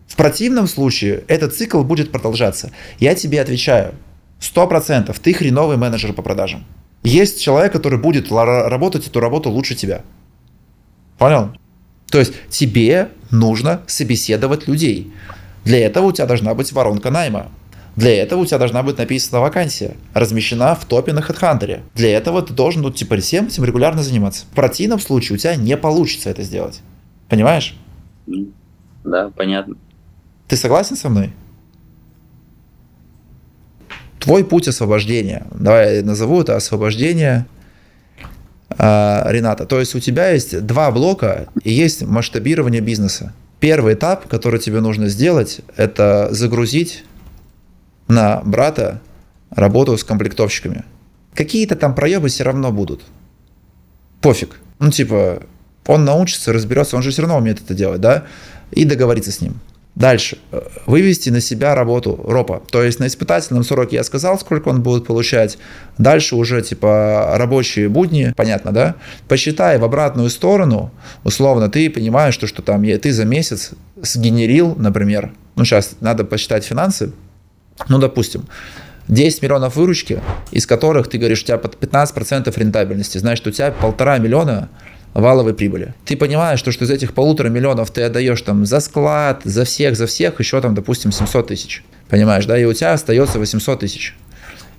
Speaker 1: В противном случае этот цикл будет продолжаться. Я тебе отвечаю, 100% ты хреновый менеджер по продажам. Есть человек, который будет работать эту работу лучше тебя. Понял? То есть тебе нужно собеседовать людей. Для этого у тебя должна быть воронка найма. Для этого у тебя должна быть написана вакансия, размещена в топе на HeadHunter. Для этого ты должен ну, типа всем этим регулярно заниматься. В противном случае у тебя не получится это сделать. Понимаешь?
Speaker 2: Да, понятно.
Speaker 1: Ты согласен со мной? Твой путь освобождения. Давай я назову это освобождение э, Рената. То есть у тебя есть два блока и есть масштабирование бизнеса. Первый этап, который тебе нужно сделать, это загрузить на брата работу с комплектовщиками. Какие-то там проебы все равно будут. Пофиг. Ну, типа, он научится, разберется, он же все равно умеет это делать, да? И договориться с ним. Дальше. Вывести на себя работу ропа. То есть на испытательном сроке я сказал, сколько он будет получать. Дальше уже типа рабочие будни, понятно, да? Посчитай в обратную сторону, условно, ты понимаешь, что, что там ты за месяц сгенерил, например, ну сейчас надо посчитать финансы, ну допустим, 10 миллионов выручки, из которых ты говоришь, у тебя под 15% рентабельности, значит, у тебя полтора миллиона валовой прибыли. Ты понимаешь, что, что из этих полутора миллионов ты отдаешь там за склад, за всех, за всех, еще там, допустим, 700 тысяч. Понимаешь, да, и у тебя остается 800 тысяч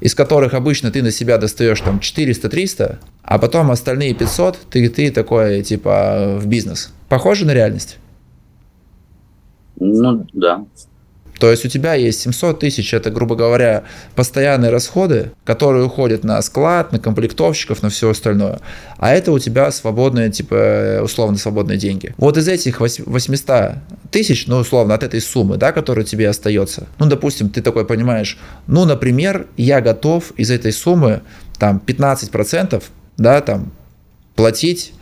Speaker 1: из которых обычно ты на себя достаешь там 400-300, а потом остальные 500 ты, ты такой типа в бизнес. Похоже на реальность?
Speaker 2: Ну, да.
Speaker 1: То есть у тебя есть 700 тысяч, это, грубо говоря, постоянные расходы, которые уходят на склад, на комплектовщиков, на все остальное. А это у тебя свободные, типа, условно свободные деньги. Вот из этих 800 тысяч, ну, условно, от этой суммы, да, которая тебе остается, ну, допустим, ты такой понимаешь, ну, например, я готов из этой суммы, там, 15%, да, там, платить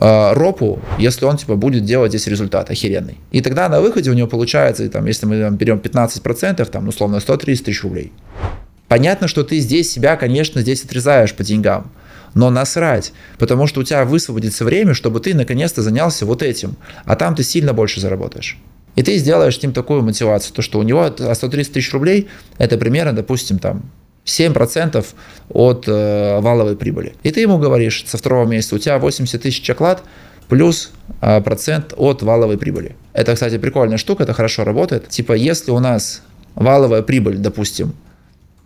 Speaker 1: э, ропу, если он типа будет делать здесь результат охеренный. И тогда на выходе у него получается, там, если мы там, берем 15%, там, условно 130 тысяч рублей. Понятно, что ты здесь себя, конечно, здесь отрезаешь по деньгам, но насрать, потому что у тебя высвободится время, чтобы ты наконец-то занялся вот этим, а там ты сильно больше заработаешь. И ты сделаешь с ним такую мотивацию, то что у него 130 тысяч рублей, это примерно, допустим, там 7% от э, валовой прибыли. И ты ему говоришь со второго месяца, у тебя 80 тысяч оклад плюс э, процент от валовой прибыли. Это, кстати, прикольная штука, это хорошо работает. Типа, если у нас валовая прибыль, допустим,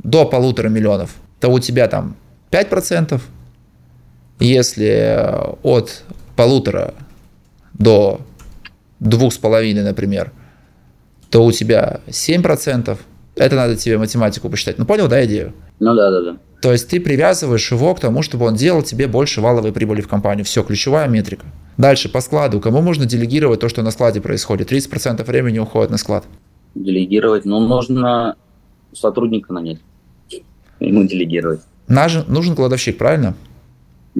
Speaker 1: до полутора миллионов, то у тебя там 5%. Если от полутора до двух с половиной, например, то у тебя 7%. Это надо тебе математику посчитать. Ну, понял, да, идею?
Speaker 2: Ну, да, да, да.
Speaker 1: То есть ты привязываешь его к тому, чтобы он делал тебе больше валовой прибыли в компанию. Все, ключевая метрика. Дальше, по складу. Кому можно делегировать то, что на складе происходит? 30% времени уходит на склад.
Speaker 2: Делегировать? Ну, нужно сотрудника нанять. Ему делегировать.
Speaker 1: Нужен, нужен кладовщик, правильно?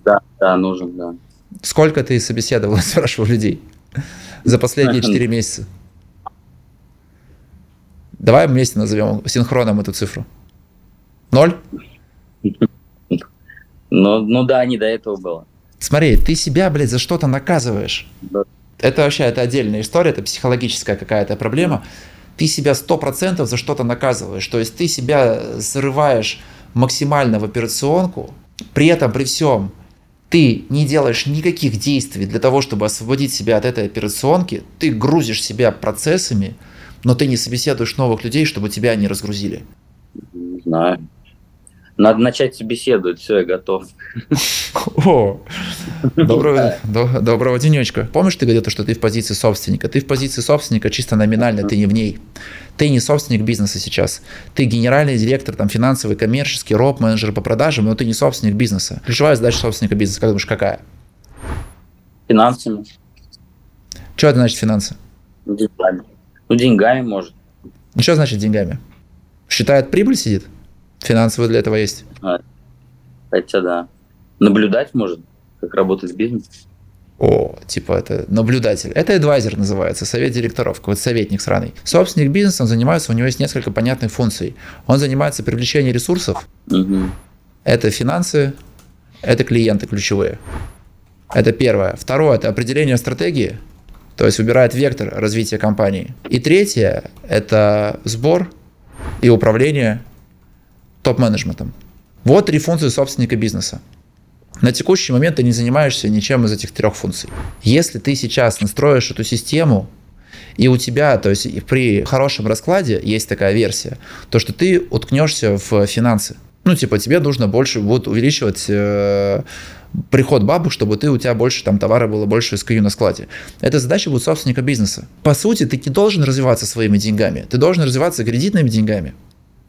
Speaker 2: Да, да, нужен, да.
Speaker 1: Сколько ты собеседовал, спрашивал людей за последние 4 месяца? Давай вместе назовем синхроном эту цифру. Ноль?
Speaker 2: Ну, ну да, не до этого было.
Speaker 1: Смотри, ты себя, блядь, за что-то наказываешь.
Speaker 2: Да.
Speaker 1: Это вообще это отдельная история, это психологическая какая-то проблема. Ты себя сто процентов за что-то наказываешь. То есть ты себя зарываешь максимально в операционку, при этом, при всем, ты не делаешь никаких действий для того, чтобы освободить себя от этой операционки, ты грузишь себя процессами, но ты не собеседуешь новых людей, чтобы тебя не разгрузили.
Speaker 2: Не знаю. Надо начать собеседовать, все, я готов.
Speaker 1: О, доброго, до, доброго денечка. Помнишь, ты говорил, что ты в позиции собственника? Ты в позиции собственника чисто номинально, ты не в ней. Ты не собственник бизнеса сейчас. Ты генеральный директор, там, финансовый, коммерческий, роб, менеджер по продажам, но ты не собственник бизнеса. Ключевая задача собственника бизнеса, как думаешь, какая?
Speaker 2: Финансами.
Speaker 1: Что это значит финансы?
Speaker 2: Деньгами. Ну, деньгами, может.
Speaker 1: Ну, что значит деньгами? Считает прибыль сидит? Финансовый для этого есть.
Speaker 2: А, хотя да. Наблюдать может, как работать бизнес.
Speaker 1: О, типа это наблюдатель. Это адвайзер называется, совет директоров, какой-то советник сраный. Собственник бизнеса, он занимается, у него есть несколько понятных функций. Он занимается привлечением ресурсов.
Speaker 2: Угу.
Speaker 1: Это финансы, это клиенты ключевые. Это первое. Второе, это определение стратегии, то есть выбирает вектор развития компании. И третье – это сбор и управление топ-менеджментом. Вот три функции собственника бизнеса. На текущий момент ты не занимаешься ничем из этих трех функций. Если ты сейчас настроишь эту систему, и у тебя, то есть при хорошем раскладе есть такая версия, то что ты уткнешься в финансы. Ну, типа, тебе нужно больше будет увеличивать э, приход бабок, чтобы ты, у тебя больше там товара было, больше SKU на складе. Эта задача будет собственника бизнеса. По сути, ты не должен развиваться своими деньгами, ты должен развиваться кредитными деньгами.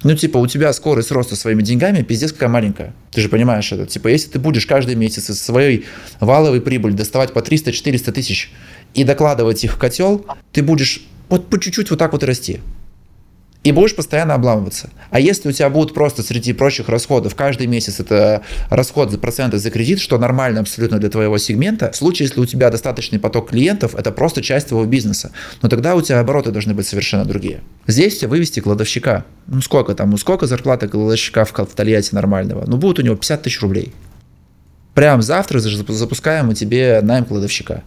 Speaker 1: Ну, типа, у тебя скорость роста своими деньгами пиздец какая маленькая. Ты же понимаешь это. Типа, если ты будешь каждый месяц из своей валовой прибыли доставать по 300-400 тысяч и докладывать их в котел, ты будешь вот по чуть-чуть вот так вот расти. И будешь постоянно обламываться. А если у тебя будут просто среди прочих расходов каждый месяц это расход за проценты за кредит, что нормально абсолютно для твоего сегмента, в случае, если у тебя достаточный поток клиентов, это просто часть твоего бизнеса. Но тогда у тебя обороты должны быть совершенно другие. Здесь тебе вывести кладовщика. Ну сколько там, ну сколько зарплата кладовщика в, в Тольятти нормального? Ну будет у него 50 тысяч рублей. Прям завтра запускаем мы тебе найм кладовщика.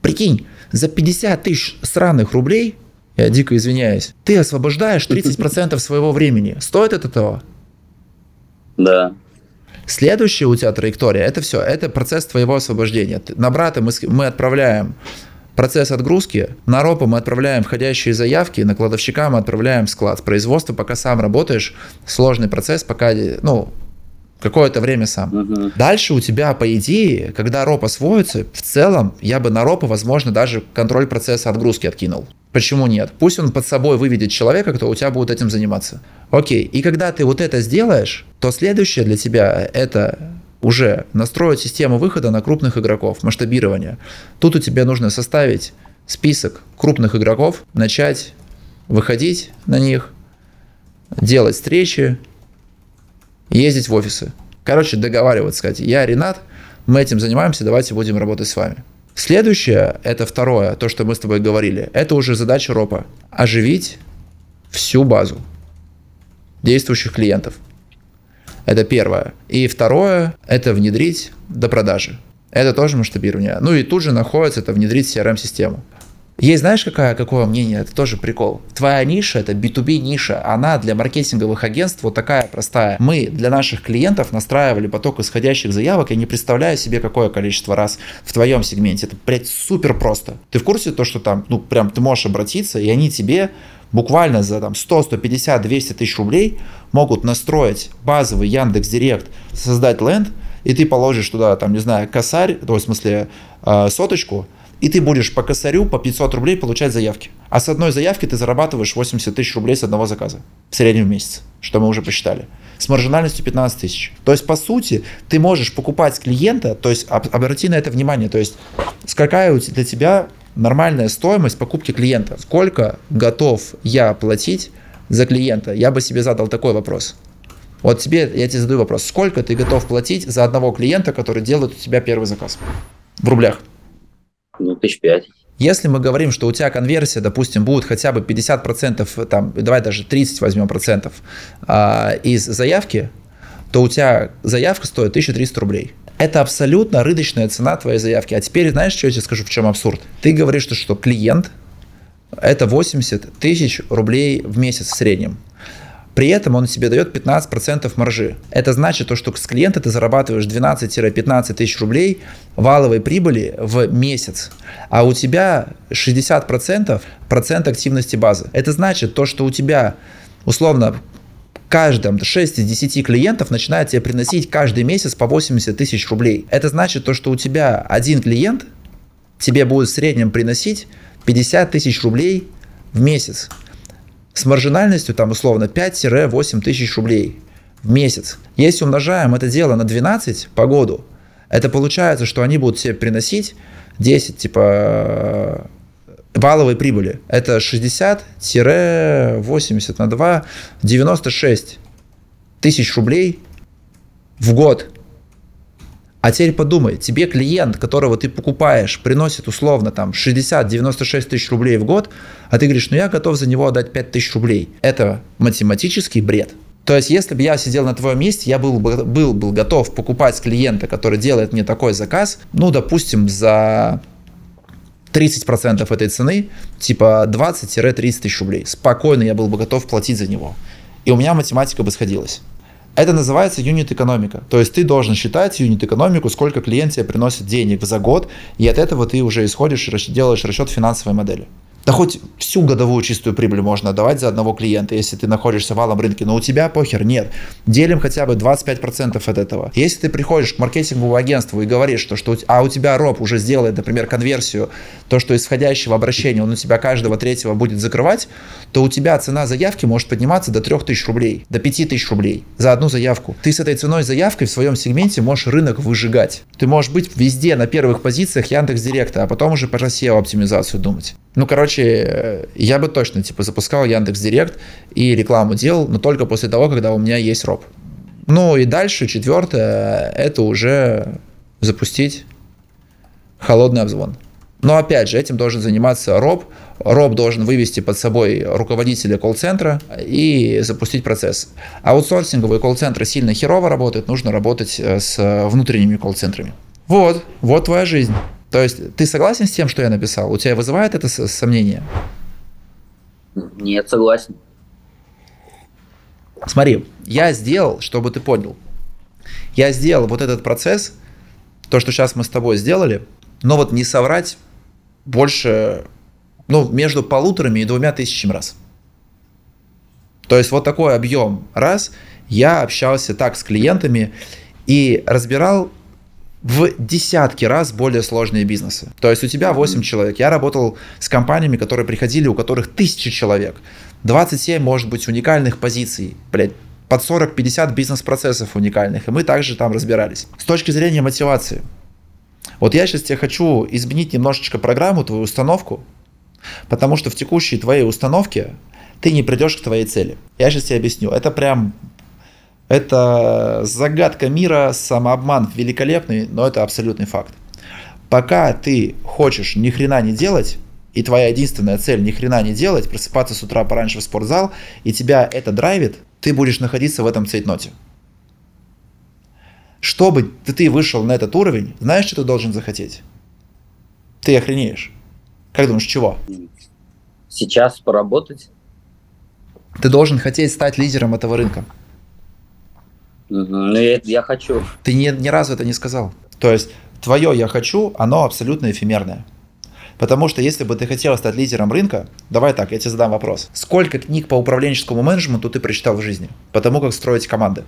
Speaker 1: Прикинь, за 50 тысяч сраных рублей я дико извиняюсь. Ты освобождаешь 30% своего времени. Стоит это того?
Speaker 2: Да.
Speaker 1: Следующая у тебя траектория, это все, это процесс твоего освобождения. На брата мы, мы отправляем процесс отгрузки, на ропа мы отправляем входящие заявки, на кладовщика мы отправляем склад. Производство, пока сам работаешь, сложный процесс, пока, ну, какое-то время сам. Угу. Дальше у тебя, по идее, когда роп освоится, в целом я бы на ропа, возможно, даже контроль процесса отгрузки откинул. Почему нет? Пусть он под собой выведет человека, кто у тебя будет этим заниматься. Окей, и когда ты вот это сделаешь, то следующее для тебя это уже настроить систему выхода на крупных игроков, масштабирование. Тут у тебя нужно составить список крупных игроков, начать выходить на них, делать встречи, ездить в офисы. Короче, договариваться, сказать, я Ренат, мы этим занимаемся, давайте будем работать с вами. Следующее, это второе, то, что мы с тобой говорили, это уже задача РОПа. Оживить всю базу действующих клиентов. Это первое. И второе, это внедрить до продажи. Это тоже масштабирование. Ну и тут же находится это внедрить CRM-систему. Есть, знаешь, какая, какое мнение? Это тоже прикол. Твоя ниша, это B2B ниша, она для маркетинговых агентств вот такая простая. Мы для наших клиентов настраивали поток исходящих заявок, я не представляю себе, какое количество раз в твоем сегменте. Это, блядь, супер просто. Ты в курсе то, что там, ну, прям ты можешь обратиться, и они тебе буквально за там 100, 150, 200 тысяч рублей могут настроить базовый Яндекс Директ, создать ленд, и ты положишь туда, там, не знаю, косарь, то есть, в смысле, э, соточку, и ты будешь по косарю по 500 рублей получать заявки. А с одной заявки ты зарабатываешь 80 тысяч рублей с одного заказа в среднем в месяц, что мы уже посчитали. С маржинальностью 15 тысяч. То есть, по сути, ты можешь покупать клиента, то есть, обрати на это внимание, то есть, какая для тебя нормальная стоимость покупки клиента? Сколько готов я платить за клиента? Я бы себе задал такой вопрос. Вот тебе, я тебе задаю вопрос. Сколько ты готов платить за одного клиента, который делает у тебя первый заказ? В рублях.
Speaker 2: Ну, тысяч пять.
Speaker 1: Если мы говорим, что у тебя конверсия, допустим, будет хотя бы 50%, там, давай даже 30 возьмем процентов а, из заявки, то у тебя заявка стоит 1300 рублей. Это абсолютно рыночная цена твоей заявки. А теперь знаешь, что я тебе скажу, в чем абсурд? Ты говоришь, что, что клиент это 80 тысяч рублей в месяц в среднем. При этом он тебе дает 15% маржи. Это значит, то, что с клиента ты зарабатываешь 12-15 тысяч рублей валовой прибыли в месяц, а у тебя 60% процент активности базы. Это значит то, что у тебя условно каждом 6 из 10 клиентов начинает тебе приносить каждый месяц по 80 тысяч рублей. Это значит то, что у тебя один клиент тебе будет в среднем приносить 50 тысяч рублей в месяц с маржинальностью там условно 5-8 тысяч рублей в месяц. Если умножаем это дело на 12 по году, это получается, что они будут себе приносить 10 типа валовой прибыли. Это 60-80 на 2, 96 тысяч рублей в год. А теперь подумай, тебе клиент, которого ты покупаешь, приносит условно там 60-96 тысяч рублей в год, а ты говоришь, ну я готов за него отдать 5 тысяч рублей. Это математический бред. То есть, если бы я сидел на твоем месте, я был бы был, был готов покупать клиента, который делает мне такой заказ, ну, допустим, за 30% этой цены, типа 20-30 тысяч рублей. Спокойно я был бы готов платить за него. И у меня математика бы сходилась. Это называется юнит-экономика. То есть ты должен считать юнит-экономику, сколько клиент тебе приносит денег за год, и от этого ты уже исходишь и делаешь расчет финансовой модели. Да хоть всю годовую чистую прибыль можно давать за одного клиента, если ты находишься в валом рынке, но у тебя похер нет. Делим хотя бы 25% от этого. Если ты приходишь к маркетинговому агентству и говоришь, что, что а у тебя роб уже сделает, например, конверсию, то, что исходящего обращения он у тебя каждого третьего будет закрывать, то у тебя цена заявки может подниматься до 3000 рублей, до 5000 рублей за одну заявку. Ты с этой ценой заявкой в своем сегменте можешь рынок выжигать. Ты можешь быть везде на первых позициях Яндекс Директа, а потом уже по SEO оптимизацию думать. Ну, короче, Короче, я бы точно типа запускал Яндекс Директ и рекламу делал, но только после того, когда у меня есть роб. Ну и дальше, четвертое, это уже запустить холодный обзвон. Но опять же, этим должен заниматься роб. Роб должен вывести под собой руководителя колл-центра и запустить процесс. Аутсорсинговые колл-центры сильно херово работают, нужно работать э, с внутренними колл-центрами. Вот, вот твоя жизнь. То есть ты согласен с тем, что я написал? У тебя вызывает это сомнение?
Speaker 2: Нет, согласен.
Speaker 1: Смотри, я сделал, чтобы ты понял. Я сделал вот этот процесс, то, что сейчас мы с тобой сделали, но вот не соврать больше, ну, между полуторами и двумя тысячами раз. То есть вот такой объем раз я общался так с клиентами и разбирал в десятки раз более сложные бизнесы. То есть у тебя 8 человек. Я работал с компаниями, которые приходили, у которых тысячи человек. 27, может быть, уникальных позиций. Блядь, под 40-50 бизнес-процессов уникальных. И мы также там разбирались. С точки зрения мотивации. Вот я сейчас тебе хочу изменить немножечко программу, твою установку, потому что в текущей твоей установке ты не придешь к твоей цели. Я сейчас тебе объясню. Это прям это загадка мира, самообман великолепный, но это абсолютный факт. Пока ты хочешь ни хрена не делать, и твоя единственная цель ни хрена не делать, просыпаться с утра пораньше в спортзал, и тебя это драйвит, ты будешь находиться в этом цейтноте. Чтобы ты вышел на этот уровень, знаешь, что ты должен захотеть? Ты охренеешь. Как думаешь, чего?
Speaker 2: Сейчас поработать.
Speaker 1: Ты должен хотеть стать лидером этого рынка.
Speaker 2: Ну, я, я хочу.
Speaker 1: Ты ни, ни разу это не сказал. То есть, твое «я хочу», оно абсолютно эфемерное. Потому что если бы ты хотел стать лидером рынка, давай так, я тебе задам вопрос. Сколько книг по управленческому менеджменту ты прочитал в жизни? По тому, как строить команды?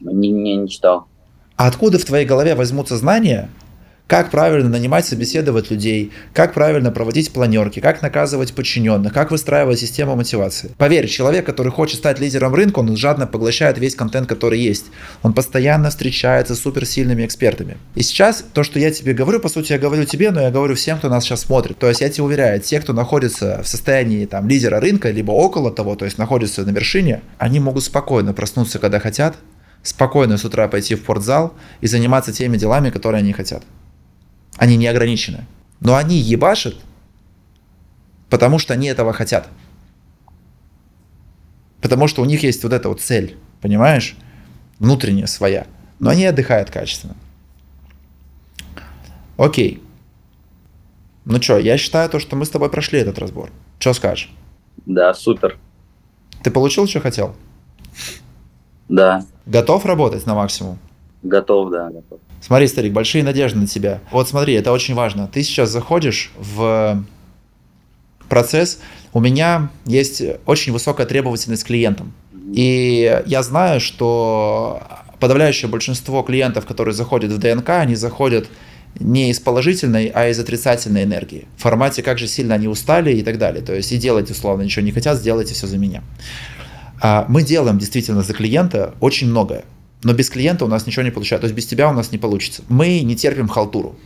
Speaker 2: Не, не, не читал.
Speaker 1: А откуда в твоей голове возьмутся знания, как правильно нанимать, собеседовать людей, как правильно проводить планерки, как наказывать подчиненных, как выстраивать систему мотивации. Поверь, человек, который хочет стать лидером рынка, он жадно поглощает весь контент, который есть. Он постоянно встречается с суперсильными экспертами. И сейчас то, что я тебе говорю, по сути, я говорю тебе, но я говорю всем, кто нас сейчас смотрит. То есть я тебе уверяю, те, кто находится в состоянии там лидера рынка, либо около того, то есть находятся на вершине, они могут спокойно проснуться, когда хотят, спокойно с утра пойти в спортзал и заниматься теми делами, которые они хотят. Они не ограничены. Но они ебашат, потому что они этого хотят. Потому что у них есть вот эта вот цель, понимаешь? Внутренняя своя. Но они отдыхают качественно. Окей. Ну что, я считаю то, что мы с тобой прошли этот разбор. Что скажешь?
Speaker 2: Да, супер.
Speaker 1: Ты получил, что хотел?
Speaker 2: Да.
Speaker 1: Готов работать на максимум?
Speaker 2: Готов, да, готов.
Speaker 1: Смотри, старик, большие надежды на тебя. Вот смотри, это очень важно. Ты сейчас заходишь в процесс. У меня есть очень высокая требовательность к клиентам. И я знаю, что подавляющее большинство клиентов, которые заходят в ДНК, они заходят не из положительной, а из отрицательной энергии. В формате, как же сильно они устали и так далее. То есть и делать условно ничего не хотят, сделайте все за меня. А мы делаем действительно за клиента очень многое. Но без клиента у нас ничего не получается. То есть без тебя у нас не получится. Мы не терпим халтуру.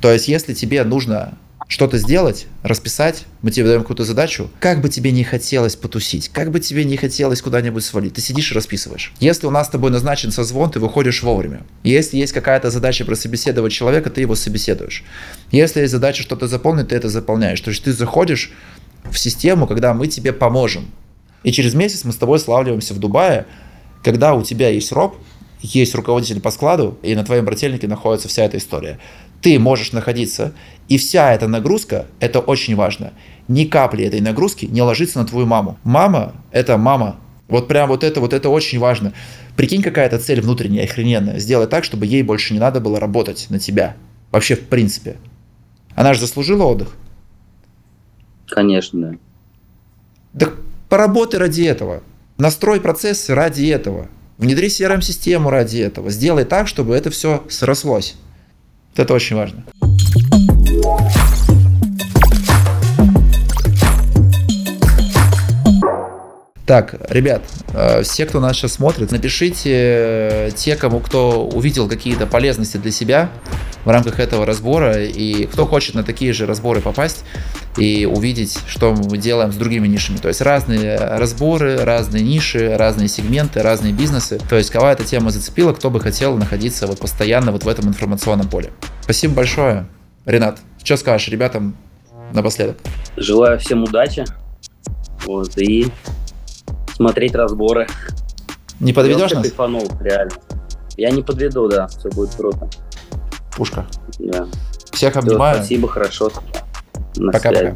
Speaker 1: То есть если тебе нужно что-то сделать, расписать, мы тебе даем какую-то задачу, как бы тебе не хотелось потусить, как бы тебе не хотелось куда-нибудь свалить, ты сидишь и расписываешь. Если у нас с тобой назначен созвон, ты выходишь вовремя. Если есть какая-то задача прособеседовать человека, ты его собеседуешь. Если есть задача что-то заполнить, ты это заполняешь. То есть ты заходишь в систему, когда мы тебе поможем. И через месяц мы с тобой славливаемся в Дубае, когда у тебя есть роб, есть руководитель по складу, и на твоем брательнике находится вся эта история. Ты можешь находиться, и вся эта нагрузка, это очень важно, ни капли этой нагрузки не ложится на твою маму. Мама – это мама. Вот прям вот это, вот это очень важно. Прикинь, какая-то цель внутренняя, охрененная. Сделай так, чтобы ей больше не надо было работать на тебя. Вообще, в принципе. Она же заслужила отдых.
Speaker 2: Конечно, да.
Speaker 1: Так поработай ради этого. Настрой процессы ради этого. Внедри CRM-систему ради этого. Сделай так, чтобы это все срослось. Это очень важно. Так, ребят, э, все, кто нас сейчас смотрит, напишите э, те, кому кто увидел какие-то полезности для себя, в рамках этого разбора. И кто хочет на такие же разборы попасть и увидеть, что мы делаем с другими нишами. То есть разные разборы, разные ниши, разные сегменты, разные бизнесы. То есть кого эта тема зацепила, кто бы хотел находиться вот постоянно вот в этом информационном поле. Спасибо большое. Ренат, что скажешь ребятам напоследок?
Speaker 2: Желаю всем удачи. Вот, и смотреть разборы.
Speaker 1: Не подведешь
Speaker 2: Я
Speaker 1: нас?
Speaker 2: кайфанул, реально. Я не подведу, да, все будет круто.
Speaker 1: Пушка.
Speaker 2: Да.
Speaker 1: Всех обнимаю.
Speaker 2: спасибо, хорошо.
Speaker 1: Пока-пока.